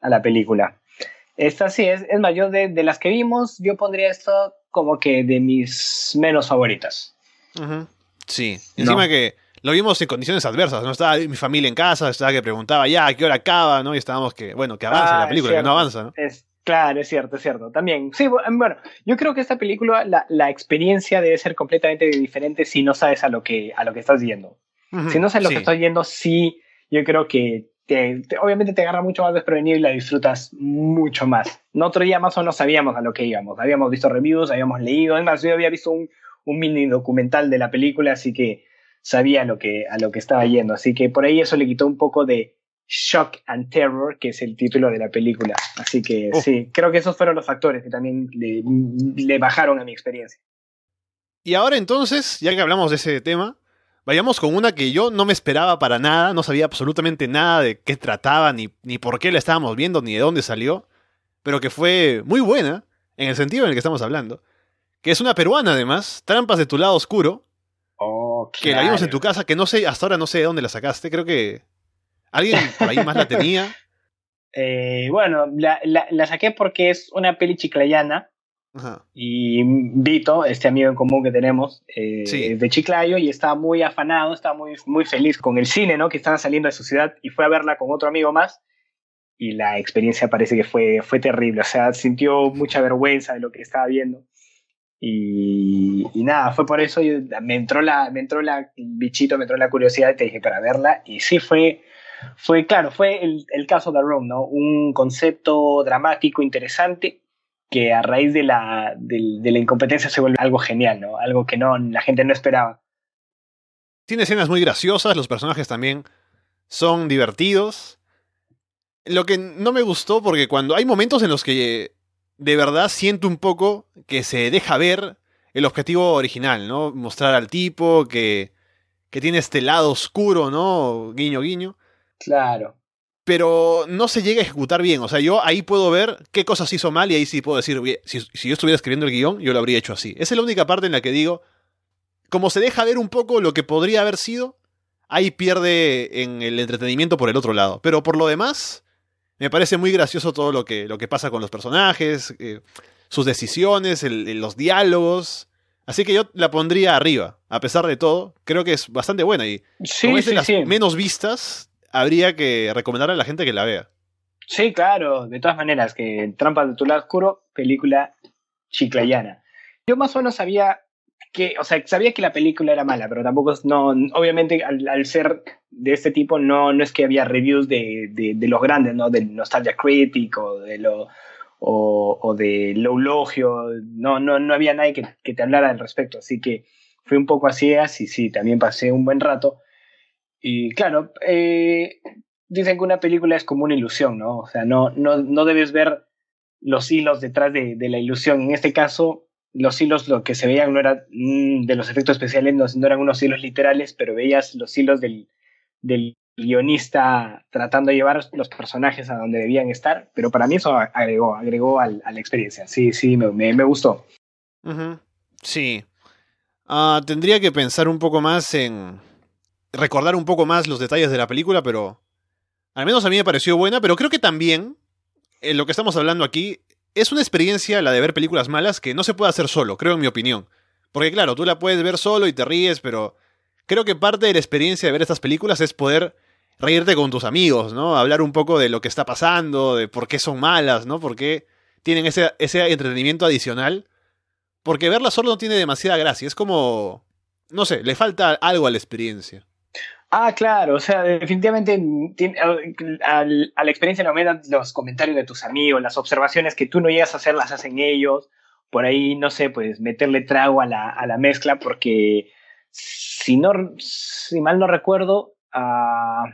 a la película. Esta sí, es, es más, yo de, de las que vimos, yo pondría esto como que de mis menos favoritas. Sí, encima que lo vimos en condiciones adversas, ¿no? Estaba mi familia en casa, estaba que preguntaba ya a qué hora acaba, ¿no? Y estábamos que, bueno, que avance la ah, película, que no avanza, ¿no? Es, claro, es cierto, es cierto. También, sí, bueno, yo creo que esta película, la, la experiencia debe ser completamente diferente si no sabes a lo que, a lo que estás yendo. Si no sabes lo que estás yendo, sí, yo creo que te, obviamente te agarra mucho más desprevenido y la disfrutas mucho más. Nosotros ya más o menos sabíamos a lo que íbamos. Habíamos visto reviews, habíamos leído. Es más, yo había visto un, un mini documental de la película, así que sabía lo que, a lo que estaba yendo. Así que por ahí eso le quitó un poco de Shock and Terror, que es el título de la película. Así que oh. sí, creo que esos fueron los factores que también le, le, bajaron a mi experiencia. Y ahora entonces, ya que hablamos de ese tema, vayamos con una que yo no me esperaba para nada, no sabía absolutamente nada de qué trataba, ni, ni por qué la estábamos viendo, ni de dónde salió, pero que fue muy buena, en el sentido en el que estamos hablando que es una peruana además, Trampas de tu lado oscuro. Oh, que la vimos en tu casa, que no sé, hasta ahora no sé de dónde la sacaste, creo que alguien por ahí más la tenía. Eh, bueno, la, la, saqué porque es una peli chiclayana. Y Vito, este amigo en común que tenemos, eh, es de Chiclayo y estaba muy afanado, estaba muy, muy feliz con el cine, ¿no? Que estaba saliendo de su ciudad y fue a verla con otro amigo más y la experiencia parece que fue, fue terrible, o sea, sintió mucha vergüenza de lo que estaba viendo. Y, nada, fue por eso, me entró la, me entró la bichito, me entró la curiosidad y te dije para verla. Y sí fue, fue claro, fue el, el caso de Rome, ¿no? Un concepto dramático, interesante, que a raíz de la, de, la incompetencia se vuelve algo genial, ¿no? Algo que no, la gente no esperaba. Tiene escenas muy graciosas, los personajes también son divertidos. Lo que no me gustó, porque cuando hay momentos en los que de verdad siento un poco que se deja ver el objetivo original, ¿no? Mostrar al tipo que, que tiene este lado oscuro, ¿no? Guiño, guiño. Claro. Pero no se llega a ejecutar bien. O sea, yo ahí puedo ver qué cosas hizo mal y ahí sí puedo decir, si, si yo estuviera escribiendo el guion, yo lo habría hecho así. Esa es la única parte en la que digo, como se deja ver un poco lo que podría haber sido, ahí pierde en el entretenimiento por el otro lado. Pero por lo demás, me parece muy gracioso todo lo que, lo que pasa con los personajes, eh, sus decisiones, los diálogos. Así que yo la pondría arriba, a pesar de todo. Creo que es bastante buena y sí, es de las menos vistas, habría que recomendarle a la gente que la vea. Sí, claro, de todas maneras, que Trampas de tu lado oscuro, película chiclayana. Yo más o menos sabía que, o sea, sabía que la película era mala, pero tampoco, no, obviamente al, ser de este tipo, no, no es que había reviews de, de, los grandes, ¿no? Del Nostalgia Critic o de lo, o, de no, no, no había nadie que, que, te hablara al respecto, así que fui un poco así, así, sí, también pasé un buen rato. Y claro, eh, dicen que una película es como una ilusión, ¿no? O sea, no, no, no debes ver los hilos detrás de, la ilusión. En este caso, los hilos lo que se veían no eran mm, de los efectos especiales, no, eran unos hilos literales, pero veías los hilos del, del guionista tratando de llevar los personajes a donde debían estar, pero para mí eso agregó, agregó a la experiencia. Sí, sí, me, me, gustó. Sí. Ah, tendría que pensar un poco más en recordar un poco más los detalles de la película, pero al menos a mí me pareció buena, pero creo que también en lo que estamos hablando aquí es una experiencia, la de ver películas malas, que no se puede hacer solo, creo en mi opinión. Porque claro, tú la puedes ver solo y te ríes, pero creo que parte de la experiencia de ver estas películas es poder reírte con tus amigos, ¿no? Hablar un poco de lo que está pasando, de por qué son malas, ¿no? Por qué tienen ese, ese entretenimiento adicional. Porque verla solo no tiene demasiada gracia, es como... No sé, le falta algo a la experiencia. Ah, claro, o sea, definitivamente a, la experiencia le aumentan los comentarios de tus amigos, las observaciones que tú no llegas a hacer las hacen ellos, por ahí, no sé, pues meterle trago a la, a la mezcla, porque si, no, si mal no recuerdo, uh,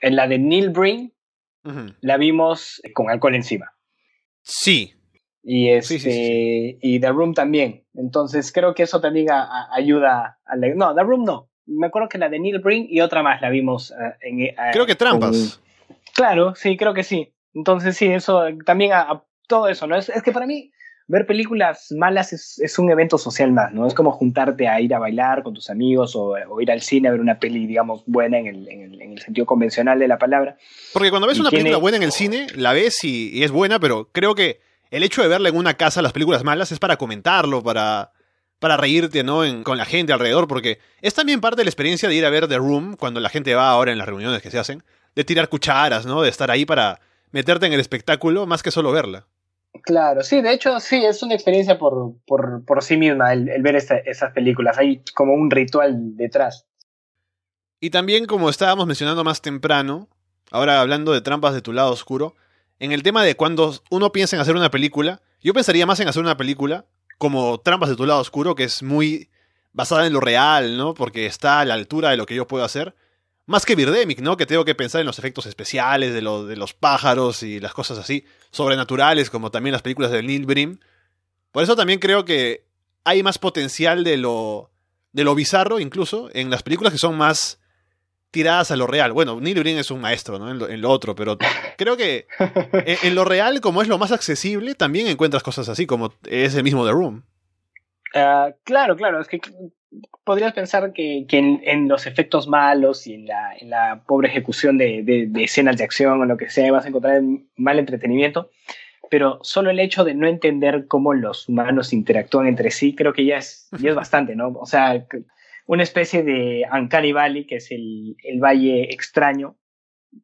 en la de Neil Breen la vimos con alcohol encima. Sí. Y, este, y The Room también. Entonces creo que eso también ayuda a No, The Room no me acuerdo que la de Neil Breen y otra más la vimos eh, en... Eh, creo que trampas. Claro, sí, creo que sí. Entonces sí, eso también a, todo eso, ¿no? Es, que para mí ver películas malas es, un evento social más, ¿no? Es como juntarte a ir a bailar con tus amigos o, ir al cine a ver una peli, digamos, buena en el, en el, sentido convencional de la palabra. Porque cuando ves una película buena en el cine, la ves y, es buena, pero creo que el hecho de verla en una casa, las películas malas, es para comentarlo, para para reírte, ¿no? con la gente alrededor, porque es también parte de la experiencia de ir a ver The Room cuando la gente va ahora en las reuniones que se hacen, de tirar cucharas, ¿no? De estar ahí para meterte en el espectáculo más que solo verla. Claro, sí, de hecho sí, es una experiencia por, por, por sí misma el, ver esas películas, hay como un ritual detrás. Y también como estábamos mencionando más temprano, ahora hablando de trampas de tu lado oscuro, en el tema de cuando uno piensa en hacer una película, yo pensaría más en hacer una película como Trampas de tu lado oscuro, que es muy basada en lo real, ¿no? Porque está a la altura de lo que yo puedo hacer. Más que Birdemic, ¿no? Que tengo que pensar en los efectos especiales de, de los pájaros y las cosas así, sobrenaturales, como también las películas de Neil Brim. Por eso también creo que hay más potencial de lo, de lo bizarro, incluso, en las películas que son más tiradas a lo real. Bueno, Neil Breen es un maestro, ¿no? En lo, otro, pero creo que en, lo real, como es lo más accesible, también encuentras cosas así, como ese mismo The Room. Ah, claro, claro, es que podrías pensar que, en, los efectos malos y en la, en la pobre ejecución de, de, escenas de acción o lo que sea vas a encontrar mal entretenimiento, pero solo el hecho de no entender cómo los humanos interactúan entre sí creo que ya es, ya es bastante, ¿no? O sea, una especie de Uncanny Valley, que es el, el valle extraño,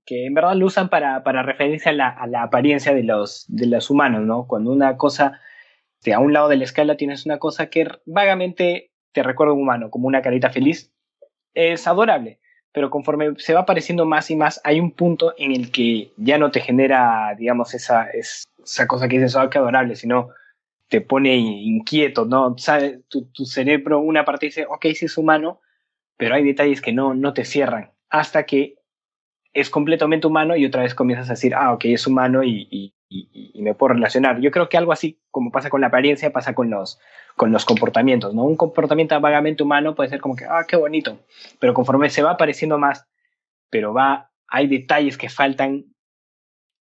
que en verdad lo usan para, para referirse a la, a la, apariencia de los, de los humanos, ¿no? Cuando una cosa, de a un lado de la escala tienes una cosa que vagamente te recuerda a un humano, como una carita feliz, es adorable, pero conforme se va apareciendo más y más, hay un punto en el que ya no te genera, digamos, esa, esa cosa que dices, oh, qué adorable, sino te pone inquieto, ¿no? ¿Sabe? Tu, cerebro, una parte dice, ok, sí es humano, pero hay detalles que no, no te cierran, hasta que es completamente humano y otra vez comienzas a decir, ah, ok, es humano y, y, y, me puedo relacionar. Yo creo que algo así, como pasa con la apariencia, pasa con los, con los comportamientos, ¿no? Un comportamiento vagamente humano puede ser como que, ah, qué bonito, pero conforme se va apareciendo más, pero va, hay detalles que faltan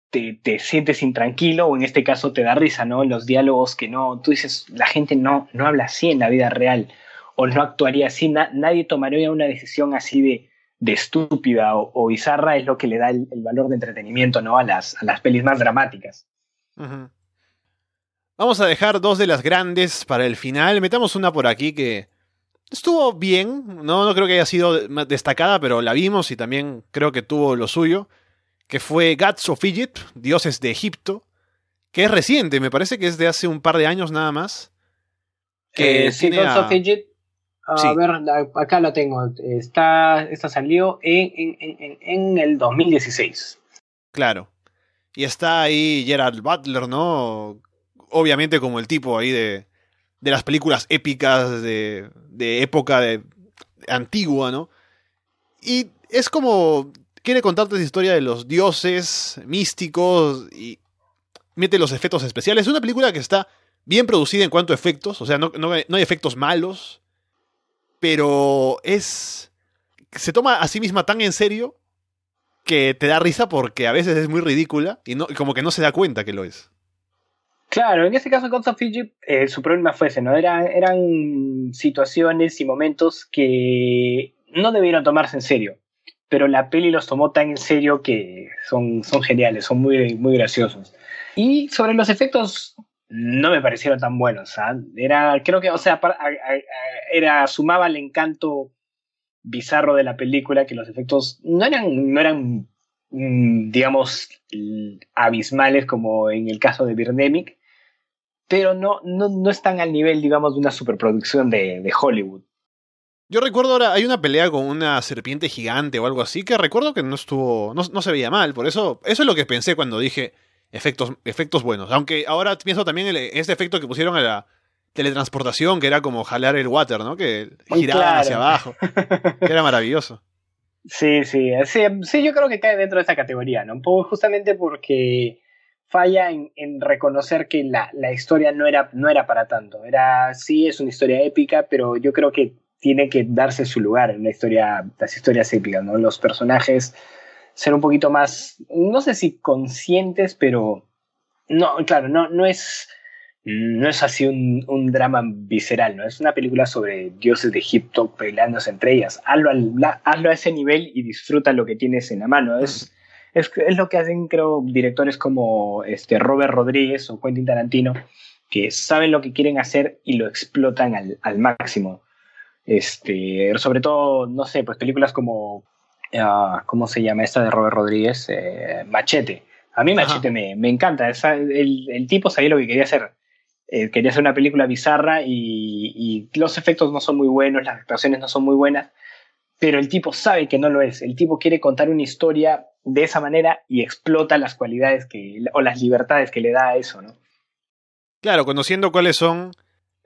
te, sientes intranquilo o en este caso te da risa, ¿no? Los diálogos que no, tú dices, la gente no, no habla así en la vida real o no actuaría así, nadie tomaría una decisión así de, de estúpida o, bizarra, es lo que le da el, valor de entretenimiento, ¿no? A las, a las pelis más dramáticas. Vamos a dejar dos de las grandes para el final. Metamos una por aquí que estuvo bien, no, no creo que haya sido destacada, pero la vimos y también creo que tuvo lo suyo que fue Gods of Egypt, Dioses de Egipto, que es reciente, me parece que es de hace un par de años nada más. Que eh, sí, Gods of Egypt. A ver, acá lo tengo. Está, esta salió en, en, en, el 2016. Claro. Y está ahí Gerard Butler, ¿no? Obviamente como el tipo ahí de, de las películas épicas de, de época de, antigua, ¿no? Y es como quiere contarte la historia de los dioses místicos y mete los efectos especiales. Es una película que está bien producida en cuanto a efectos, o sea, no, hay efectos malos, pero es... Se toma a sí misma tan en serio que te da risa porque a veces es muy ridícula y, no, como que no se da cuenta que lo es. Claro, en este caso Gods of Egypt eh, su problema fue ese, ¿no? Era, eran situaciones y momentos que no debieron tomarse en serio, pero la peli los tomó tan en serio que son, son geniales, son muy, muy graciosos. Y sobre los efectos, no me parecieron tan buenos. ¿ah? Era, creo que, o sea, era, sumaba el encanto bizarro de la película que los efectos no eran, no eran mm, digamos, abismales como en el caso de Birdemic, pero no, no, no están al nivel, digamos, de una superproducción de, de Hollywood. Yo recuerdo ahora, hay una pelea con una serpiente gigante o algo así, que recuerdo que no estuvo, no, no, se veía mal, por eso, eso es lo que pensé cuando dije efectos, efectos buenos. Aunque ahora pienso también en ese efecto que pusieron a la, teletransportación, que era como jalar el water, ¿no? Que giraba hacia abajo. que era maravilloso. Sí, sí, sí, yo creo que cae dentro de esta categoría, ¿no? Justamente porque falla en, reconocer que la, historia no era, no era para tanto. Era, sí, es una historia épica, pero yo creo que tiene que darse su lugar en la historia, las historias épicas, ¿no? Los personajes ser un poquito más, no sé si conscientes, pero no, claro, no, no es no es así un, drama visceral, ¿no? Es una película sobre dioses de Egipto peleándose entre ellas. Hazlo, hazlo a ese nivel y disfruta lo que tienes en la mano. Es, es, lo que hacen, creo, directores como este, Robert Rodríguez o Quentin Tarantino, que saben lo que quieren hacer y lo explotan al, máximo. Este, sobre todo, no sé, pues películas como, ah, ¿cómo se llama esta de Robert Rodríguez? Eh, Machete. A mí Machete me, me, encanta. el, el tipo sabía lo que quería hacer eh, quería hacer una película bizarra y, los efectos no son muy buenos, las actuaciones no son muy buenas, pero el tipo sabe que no lo es. El tipo quiere contar una historia de esa manera y explota las cualidades que, o las libertades que le da a eso, ¿no? Claro, conociendo cuáles son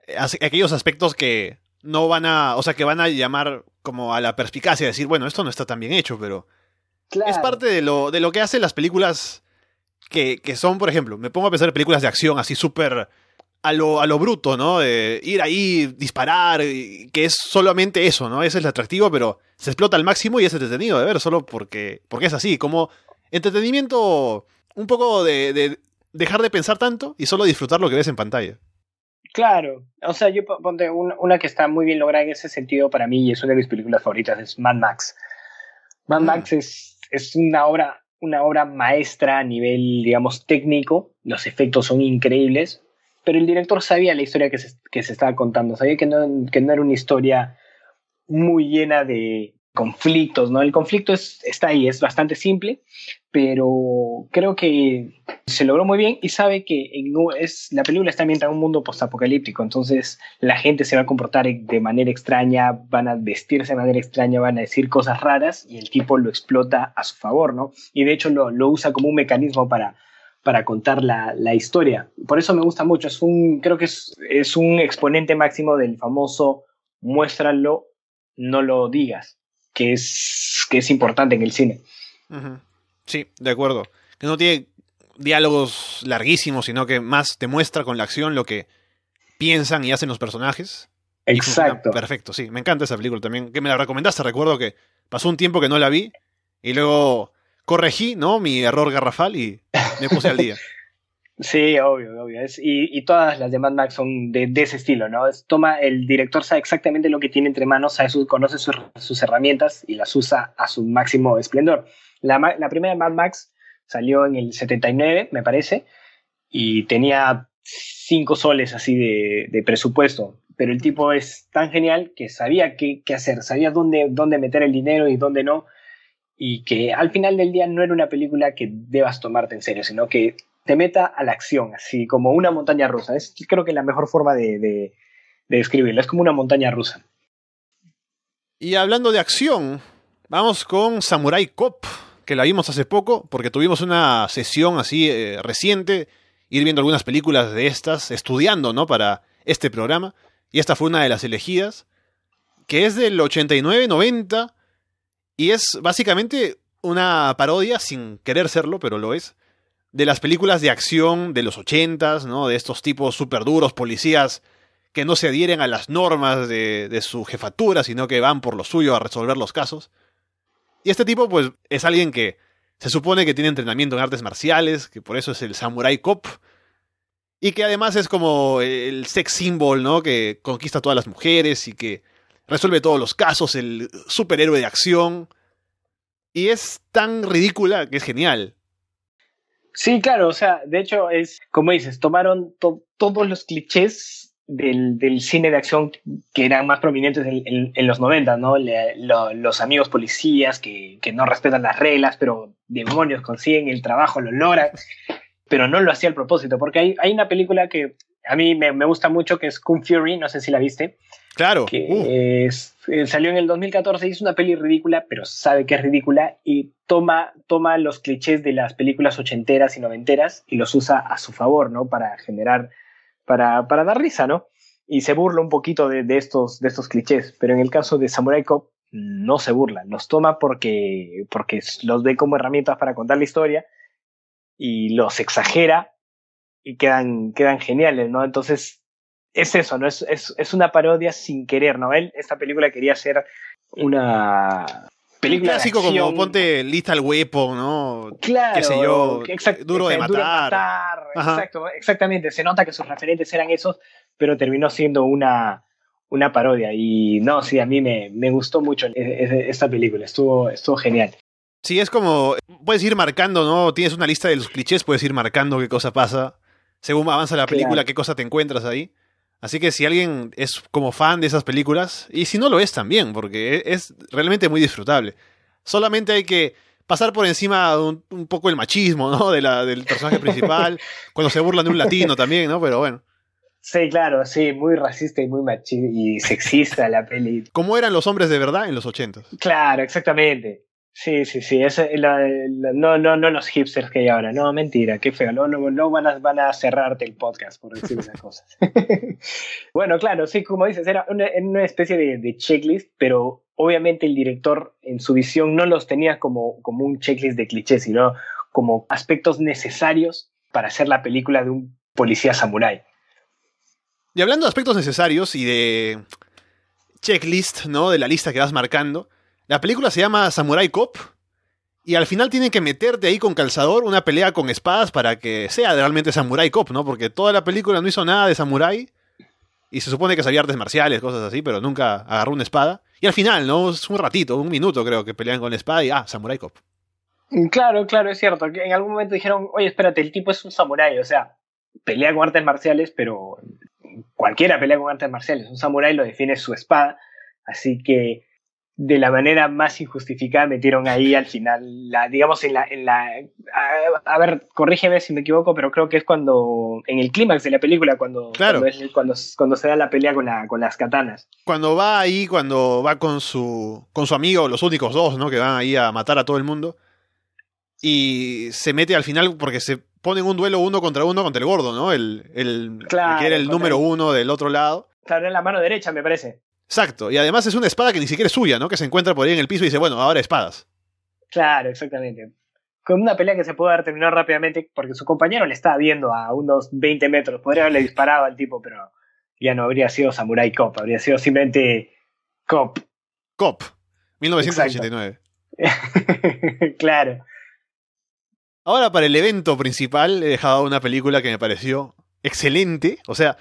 eh, aquellos aspectos que no van a, o sea, que van a llamar como a la perspicacia, decir, bueno, esto no está tan bien hecho, pero es parte de lo, de lo que hacen las películas que, que son, por ejemplo, me pongo a pensar en películas de acción así súper a lo, a lo bruto, ¿no? De ir ahí, disparar, que es solamente eso, ¿no? Ese es el atractivo, pero se explota al máximo y es entretenido de ver, solo porque, porque es así, como entretenimiento un poco de, dejar de pensar tanto y solo disfrutar lo que ves en pantalla. Claro, o sea, yo ponte una, que está muy bien lograda en ese sentido para mí y es una de mis películas favoritas, es Mad Max. Mad mm. Max es, es una obra una obra maestra a nivel, digamos, técnico. Los efectos son increíbles pero el director sabía la historia que se, que se estaba contando, sabía que no, que no era una historia muy llena de conflictos, ¿no? El conflicto es, está ahí, es bastante simple, pero creo que se logró muy bien y sabe que en, es, la película está ambientada en un mundo postapocalíptico, entonces la gente se va a comportar de manera extraña, van a vestirse de manera extraña, van a decir cosas raras y el tipo lo explota a su favor, ¿no? Y de hecho lo, lo usa como un mecanismo para para contar la, historia. Por eso me gusta mucho. Es un, creo que es, es un exponente máximo del famoso muéstralo, no lo digas, que es, que es importante en el cine. Sí, de acuerdo. Que no tiene diálogos larguísimos, sino que más te muestra con la acción lo que piensan y hacen los personajes. Exacto. Perfecto, sí. Me encanta esa película también. Que me la recomendaste. Recuerdo que pasó un tiempo que no la vi y luego corregí, ¿no? Mi error garrafal y me puse al día. Sí, obvio, obvio. y, todas las de Mad Max son de, ese estilo, ¿no? toma, el director sabe exactamente lo que tiene entre manos, sabe conoce sus, herramientas y las usa a su máximo esplendor. La, primera Mad Max salió en el 79, me parece, y tenía cinco soles así de, presupuesto. Pero el tipo es tan genial que sabía qué, qué hacer, sabía dónde, dónde meter el dinero y dónde no y que al final del día no era una película que debas tomarte en serio, sino que te meta a la acción, así como una montaña rusa. Es creo que la mejor forma de, de, describirla, es como una montaña rusa. Y hablando de acción, vamos con Samurai Cop, que la vimos hace poco, porque tuvimos una sesión así eh, reciente, ir viendo algunas películas de estas, estudiando, ¿no? Para este programa, y esta fue una de las elegidas, que es del 89-90 y es básicamente una parodia, sin querer serlo, pero lo es, de las películas de acción de los ochentas, ¿no? De estos tipos súper duros, policías que no se adhieren a las normas de, de, su jefatura, sino que van por lo suyo a resolver los casos. Y este tipo, pues, es alguien que se supone que tiene entrenamiento en artes marciales, que por eso es el Samurai Cop, y que además es como el sex symbol, ¿no? Que conquista a todas las mujeres y que resuelve todos los casos, el superhéroe de acción. Y es tan ridícula que es genial. Sí, claro, o sea, de hecho es, como dices, tomaron todos los clichés del, del, cine de acción que eran más prominentes en, en, los 90, ¿no? Los amigos policías que, que, no respetan las reglas, pero demonios consiguen el trabajo, lo logran, pero no lo hacía al propósito, porque hay, hay una película que a mí me, me, gusta mucho que es Kung Fury, no sé si la viste. Claro. Que uh. es, eh, salió en el 2014 y es una peli ridícula, pero sabe que es ridícula y toma, toma los clichés de las películas ochenteras y noventeras y los usa a su favor, ¿no? Para generar para, para dar risa, ¿no? Y se burla un poquito de, de, estos, de estos clichés, pero en el caso de Samurai Cop no se burla, los toma porque, porque los ve como herramientas para contar la historia y los exagera y quedan, quedan geniales, ¿no? Entonces, es eso, ¿no? Es, es, es una parodia sin querer, ¿no? Él, esta película quería ser una película un clásico como ponte lista al huepo, ¿no? Claro. Qué sé yo, exacto, duro, de duro de matar. Exacto, exactamente. Se nota que sus referentes eran esos, pero terminó siendo una, una parodia. Y no, sí, a mí me, me gustó mucho esta película. Estuvo, estuvo genial. Sí, es como, puedes ir marcando, ¿no? Tienes una lista de los clichés, puedes ir marcando qué cosa pasa. Según avanza la película, claro. qué cosa te encuentras ahí. Así que si alguien es como fan de esas películas, y si no lo es también, porque es realmente muy disfrutable. Solamente hay que pasar por encima un, un poco el machismo, ¿no? De la, del personaje principal, cuando se burlan de un latino también, ¿no? Pero bueno. Sí, claro, sí, muy racista y muy machista y sexista la peli. Como eran los hombres de verdad en los ochentas. Claro, exactamente. Sí, sí, sí. Es no, no, no los hipsters que hay ahora. No, mentira, qué feo. No, no, no van, a, van a cerrarte el podcast por decir esas cosas. bueno, claro, sí, como dices, era una, especie de, de, checklist, pero obviamente el director en su visión no los tenía como, como un checklist de clichés, sino como aspectos necesarios para hacer la película de un policía samurái. Y hablando de aspectos necesarios y de checklist, ¿no? De la lista que vas marcando. La película se llama Samurai Cop y al final tienen que meterte ahí con calzador una pelea con espadas para que sea realmente Samurai Cop, ¿no? Porque toda la película no hizo nada de samurai y se supone que sabía artes marciales, cosas así, pero nunca agarró una espada. Y al final, ¿no? Es un ratito, un minuto creo que pelean con espada y ah, Samurai Cop. Claro, claro, es cierto. En algún momento dijeron, oye, espérate, el tipo es un samurái, o sea, pelea con artes marciales, pero cualquiera pelea con artes marciales. Un samurái lo define su espada, así que de la manera más injustificada metieron ahí al final, la, digamos, en la, en la a, a, ver, corrígeme si me equivoco, pero creo que es cuando, en el clímax de la película, cuando, claro. cuando, es, cuando, cuando, se da la pelea con, la, con las katanas. Cuando va ahí, cuando va con su, con su amigo, los únicos dos, ¿no? Que van ahí a matar a todo el mundo. Y se mete al final porque se ponen un duelo uno contra uno contra el gordo, ¿no? El, el, claro, el que era el número uno del otro lado. Claro, en la mano derecha, me parece. Exacto, y además es una espada que ni siquiera es suya, ¿no? Que se encuentra por ahí en el piso y dice, bueno, ahora espadas. Claro, exactamente. Con una pelea que se puede haber terminado rápidamente porque su compañero le estaba viendo a unos 20 metros. Podría haberle disparado al tipo, pero ya no habría sido Samurai Cop, habría sido simplemente Cop. Cop, 1989. claro. Ahora para el evento principal he dejado una película que me pareció excelente. O sea,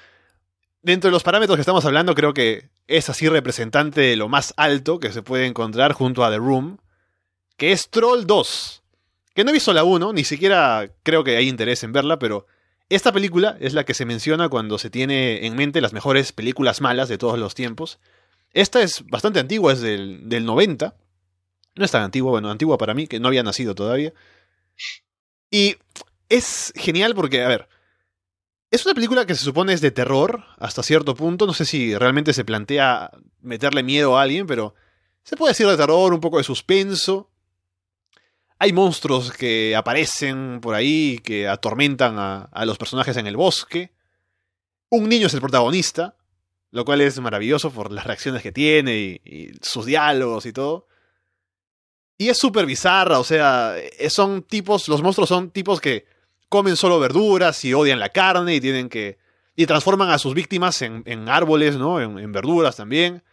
dentro de los parámetros que estamos hablando, creo que es así representante de lo más alto que se puede encontrar junto a The Room, que es Troll 2. Que no he visto la 1, ni siquiera creo que hay interés en verla, pero esta película es la que se menciona cuando se tiene en mente las mejores películas malas de todos los tiempos. Esta es bastante antigua, es del, del 90. No es tan antigua, bueno, antigua para mí, que no había nacido todavía. Y es genial porque, a ver, es una película que se supone es de terror hasta cierto punto. No sé si realmente se plantea meterle miedo a alguien, pero se puede decir de terror, un poco de suspenso. Hay monstruos que aparecen por ahí, que atormentan a, los personajes en el bosque. Un niño es el protagonista, lo cual es maravilloso por las reacciones que tiene y sus diálogos y todo. Y es súper bizarra, o sea, son tipos, los monstruos son tipos que comen solo verduras y odian la carne y tienen que... Y transforman a sus víctimas en, árboles, ¿no? En, verduras también.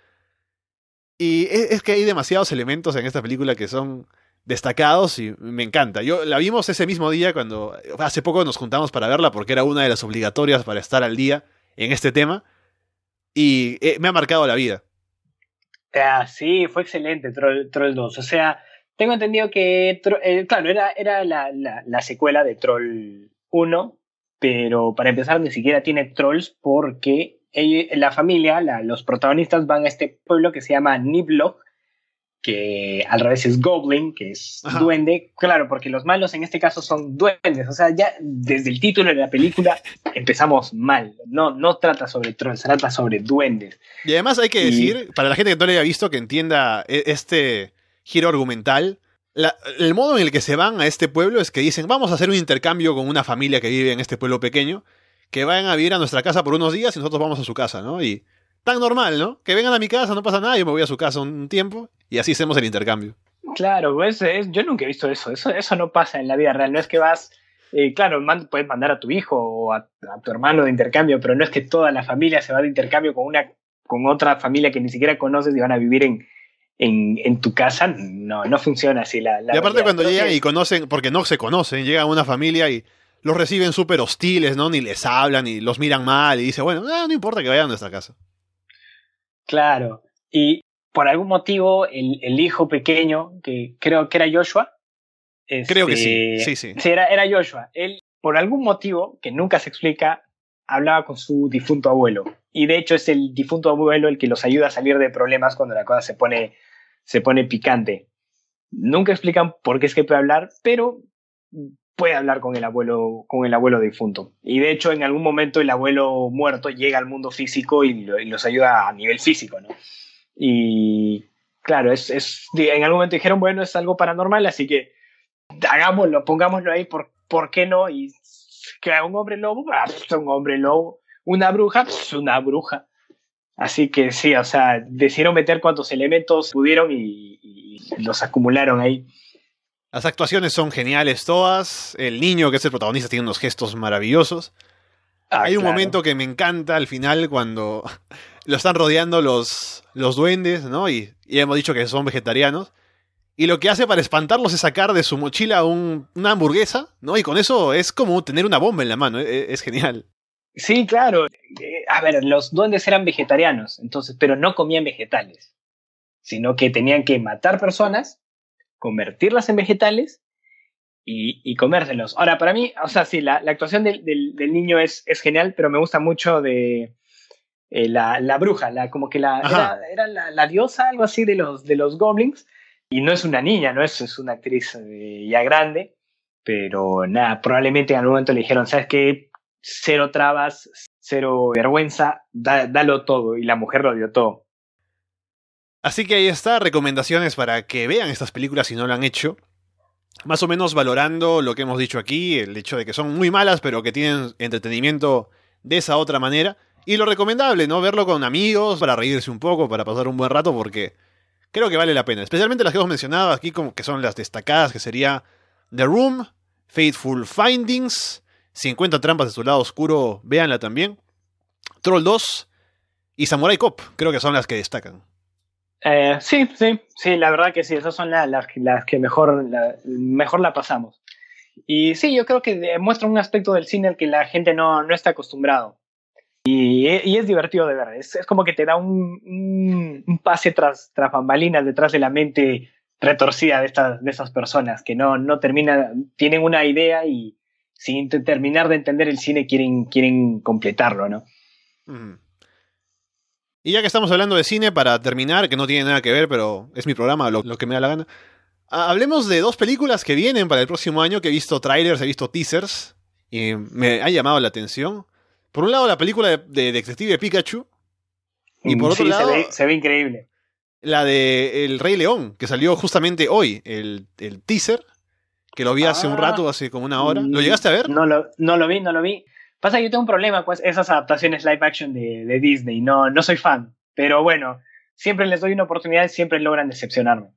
Y es, es, que hay demasiados elementos en esta película que son destacados y me encanta. Yo la vimos ese mismo día cuando hace poco nos juntamos para verla porque era una de las obligatorias para estar al día en este tema y eh, me ha marcado la vida. Ah, sí, fue excelente Troll, Troll 2. O sea, tengo entendido que, eh, claro, era, era la, la, la, secuela de Troll 1, pero para empezar ni siquiera tiene trolls porque la familia, la, los protagonistas van a este pueblo que se llama Niblo, que al revés es Goblin, que es Ajá. duende. Claro, porque los malos en este caso son duendes. O sea, ya desde el título de la película empezamos mal. No, no trata sobre trolls, trata sobre duendes. Y además hay que y... decir, para la gente que no lo haya visto, que entienda este giro argumental, el modo en el que se van a este pueblo es que dicen, vamos a hacer un intercambio con una familia que vive en este pueblo pequeño, que vayan a vivir a nuestra casa por unos días y nosotros vamos a su casa, ¿no? Y tan normal, ¿no? Que vengan a mi casa, no pasa nada, yo me voy a su casa un tiempo y así hacemos el intercambio. Claro, pues es, yo nunca he visto eso. eso. No pasa en la vida real. No es que vas, eh, claro, puedes mandar a tu hijo o a, a, tu hermano de intercambio, pero no es que toda la familia se va de intercambio con una con otra familia que ni siquiera conoces y van a vivir en, en, en tu casa. No, no funciona así la, la Y aparte cuando llegan y conocen, porque no se conocen, llega una familia y los reciben súper hostiles, ¿no? Ni les hablan y los miran mal y dice, bueno, no, no importa que vayan a nuestra casa. Claro. Y por algún motivo, el, el, hijo pequeño, que creo que era Joshua. Este, creo que sí, sí, sí. sí era, era, Joshua. Él, por algún motivo, que nunca se explica, hablaba con su difunto abuelo. Y de hecho es el difunto abuelo el que los ayuda a salir de problemas cuando la cosa se pone, se pone picante. Nunca explican por qué es que puede hablar, pero puede hablar con el abuelo, con el abuelo difunto. Y de hecho, en algún momento el abuelo muerto llega al mundo físico y, lo, y los ayuda a nivel físico, ¿no? Y claro, es, es, en algún momento dijeron, bueno, es algo paranormal, así que hagámoslo, pongámoslo ahí, ¿por, ¿por qué no? Y que un hombre lobo, ah, un hombre lobo, una bruja, pues una bruja. Así que sí, o sea, decidieron meter cuantos elementos pudieron y, y los acumularon ahí. Las actuaciones son geniales todas. El niño, que es el protagonista, tiene unos gestos maravillosos. Ah, Hay un claro. momento que me encanta al final cuando lo están rodeando los, los duendes, ¿no? Y, y, hemos dicho que son vegetarianos. Y lo que hace para espantarlos es sacar de su mochila un, una hamburguesa, ¿no? Y con eso es como tener una bomba en la mano. Es, es genial. Sí, claro. Eh, a ver, los duendes eran vegetarianos, entonces, pero no comían vegetales, sino que tenían que matar personas, convertirlas en vegetales y, y, comérselos. Ahora, para mí, o sea, sí, la, la actuación del, del, del, niño es, es genial, pero me gusta mucho de eh, la, la, bruja, la, como que la, era, era la, la, diosa, algo así de los, de los goblins, y no es una niña, no es, es una actriz eh, ya grande, pero nada, probablemente en algún momento le dijeron, ¿sabes qué? Cero trabas, cero vergüenza, da, dalo todo, y la mujer lo dio todo. Así que ahí está, recomendaciones para que vean estas películas si no lo han hecho más o menos valorando lo que hemos dicho aquí, el hecho de que son muy malas, pero que tienen entretenimiento de esa otra manera. Y lo recomendable, ¿no? Verlo con amigos, para reírse un poco, para pasar un buen rato, porque creo que vale la pena. Especialmente las que hemos mencionado aquí, como que son las destacadas, que sería The Room, Faithful Findings, Si encuentra trampas de su lado oscuro, véanla también. Troll 2 y Samurai Cop, creo que son las que destacan. Eh, sí, sí, sí, la verdad que sí, esas son las, que mejor la, mejor la pasamos. Y sí, yo creo que muestra un aspecto del cine al que la gente no, no está acostumbrado. Y, es divertido de ver, es, es como que te da un, pase tras, tras bambalinas detrás de la mente retorcida de estas, de estas personas que no, no terminan, tienen una idea y sin terminar de entender el cine quieren, quieren completarlo, ¿no? Y ya que estamos hablando de cine, para terminar, que no tiene nada que ver, pero es mi programa, lo, lo que me da la gana. Hablemos de dos películas que vienen para el próximo año, que he visto trailers, he visto teasers, y me ha llamado la atención. Por un lado, la película de, de Detective Pikachu, y por otro sí, lado... Se ve, se ve, increíble. La de El Rey León, que salió justamente hoy, el, el teaser, que lo vi hace ah, un rato, hace como una hora. ¿Lo llegaste a ver? No lo, no lo vi, no lo vi. Pasa que yo tengo un problema con esas adaptaciones live action de, de, Disney. No, no soy fan. Pero bueno, siempre les doy una oportunidad y siempre logran decepcionarme.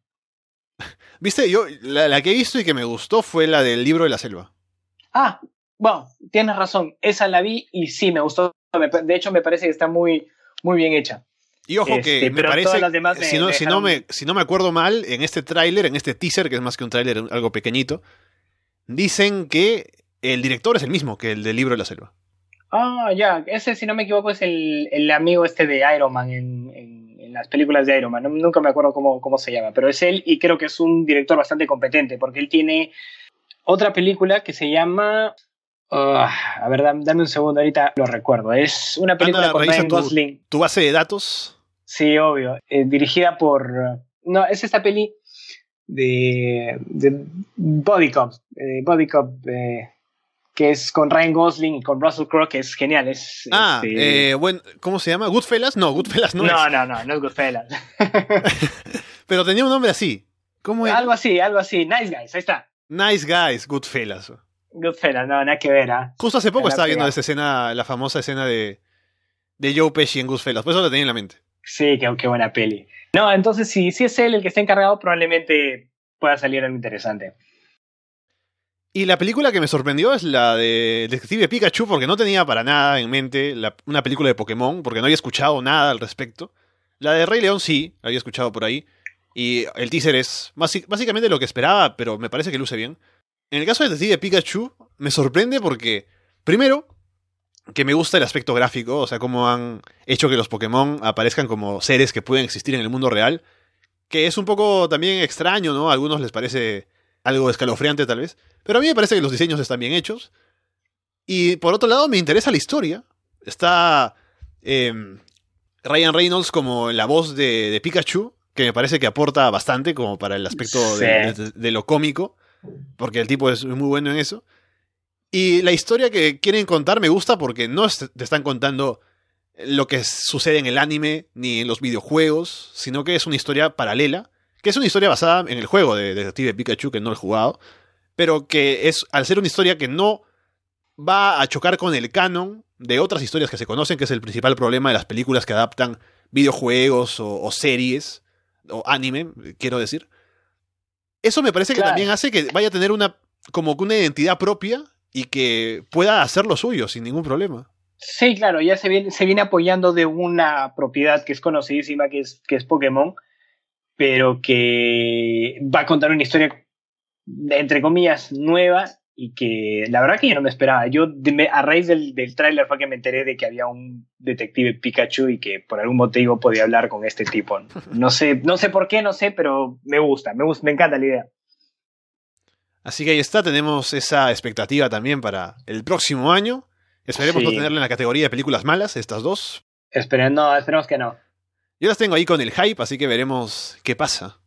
Viste, yo la, la, que he visto y que me gustó fue la del libro de la selva. Ah, bueno, tienes razón, esa la vi y sí, me gustó. De hecho, me parece que está muy, muy bien hecha. Y ojo que este, me parece, si, no, si, no me, si no me acuerdo mal, en este tráiler, en este teaser, que es más que un tráiler, algo pequeñito, dicen que el director es el mismo que el del libro de la selva. Ah, ya, ese si no me equivoco es el, el amigo este de Iron Man en, en, las películas de Iron Man, nunca me acuerdo cómo, cómo se llama, pero es él y creo que es un director bastante competente porque él tiene otra película que se llama Ah, a ver, dame, un segundo, ahorita lo recuerdo. Es una película con Ryan Gosling. ¿Tu base de datos? Sí, obvio. Eh, dirigida por. No, es esta peli de, de Body Cop. Eh, Body Cop, eh, que es con Ryan Gosling y con Russell Crowe, que es genial. Es, ah, este bueno, ¿cómo se llama? ¿Goodfellas? No, Goodfellas no, no es. No, no, no, es Goodfellas. Pero tenía un nombre así. ¿Cómo es? Algo así, algo así. Nice Guys, ahí está. Nice Guys, Goodfellas. Goodfellas, no, nada que ver. ¿ah? Justo hace poco estaba viendo esa escena, la famosa escena de, de Joe Pesci en Goodfellas, por eso lo tenía en la mente. Sí, qué, qué buena peli. No, entonces si, si es él el que está encargado, probablemente pueda salir algo interesante. Y la película que me sorprendió es la de Detective Pikachu, porque no tenía para nada en mente una película de Pokémon, porque no había escuchado nada al respecto. La de Rey León sí, la había escuchado por ahí. Y el teaser es básicamente lo que esperaba, pero me parece que luce bien. En el caso de Detective Pikachu, me sorprende porque, primero, que me gusta el aspecto gráfico, o sea, cómo han hecho que los Pokémon aparezcan como seres que pueden existir en el mundo real, que es un poco también extraño, ¿no? A algunos les parece algo escalofriante tal vez, pero a mí me parece que los diseños están bien hechos. Y por otro lado, me interesa la historia. Está em, Ryan Reynolds como la voz de, Pikachu, que me parece que aporta bastante como para el aspecto de lo cómico porque el tipo es muy bueno en eso. Y la historia que quieren contar me gusta porque no te están contando lo que sucede en el anime ni en los videojuegos, sino que es una historia paralela, que es una historia basada en el juego de Detective Pikachu que no he jugado, pero que es al ser una historia que no va a chocar con el canon de otras historias que se conocen, que es el principal problema de las películas que adaptan videojuegos o, o series o anime, quiero decir eso me parece que también hace que vaya a tener una como una identidad propia y que pueda hacer lo suyo sin ningún problema. Sí, claro, ya se viene, se viene apoyando de una propiedad que es conocidísima, que es, que es Pokémon, pero que va a contar una historia, entre comillas, nueva y que la verdad que yo no me esperaba. Yo a raíz del, del tráiler fue que me enteré de que había un detective Pikachu y que por algún motivo podía hablar con este tipo. No sé, no sé por qué, no sé, pero me gusta, me gusta, me encanta la idea. Así que ahí está, tenemos esa expectativa también para el próximo año. Esperemos no tenerla en la categoría de películas malas, estas dos. Esperen, no, esperemos que no. Yo las tengo ahí con el hype, así que veremos qué pasa.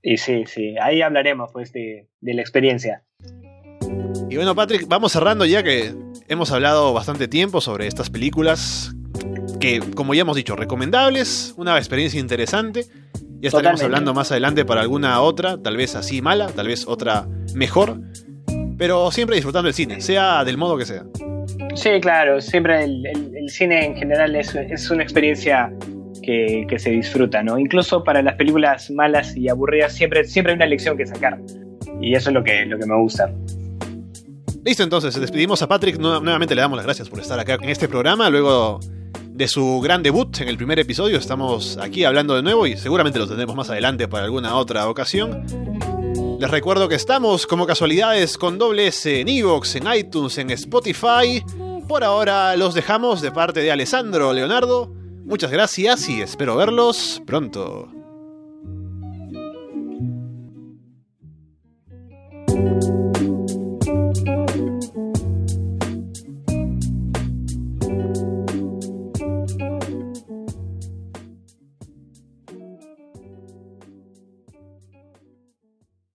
Y sí, sí, ahí hablaremos pues de, de la experiencia. Y bueno, Patrick, vamos cerrando ya que hemos hablado bastante tiempo sobre estas películas que, como ya hemos dicho, recomendables, una experiencia interesante. Ya estaremos hablando más adelante para alguna otra, tal vez así mala, tal vez otra mejor, pero siempre disfrutando el cine, sea del modo que sea. Sí, claro, siempre el, cine en general es, es una experiencia que, que, se disfruta, ¿no? Incluso para las películas malas y aburridas siempre, siempre hay una lección que sacar. Y eso es lo que, lo que me gusta. Listo, entonces, despedimos a Patrick. Nuevamente le damos las gracias por estar acá en este programa. Luego de su gran debut en el primer episodio, estamos aquí hablando de nuevo y seguramente lo tendremos más adelante para alguna otra ocasión. Les recuerdo que estamos como casualidades con doble S en Evox, en iTunes, en Spotify. Por ahora los dejamos de parte de Alessandro Leonardo. Muchas gracias y espero verlos pronto.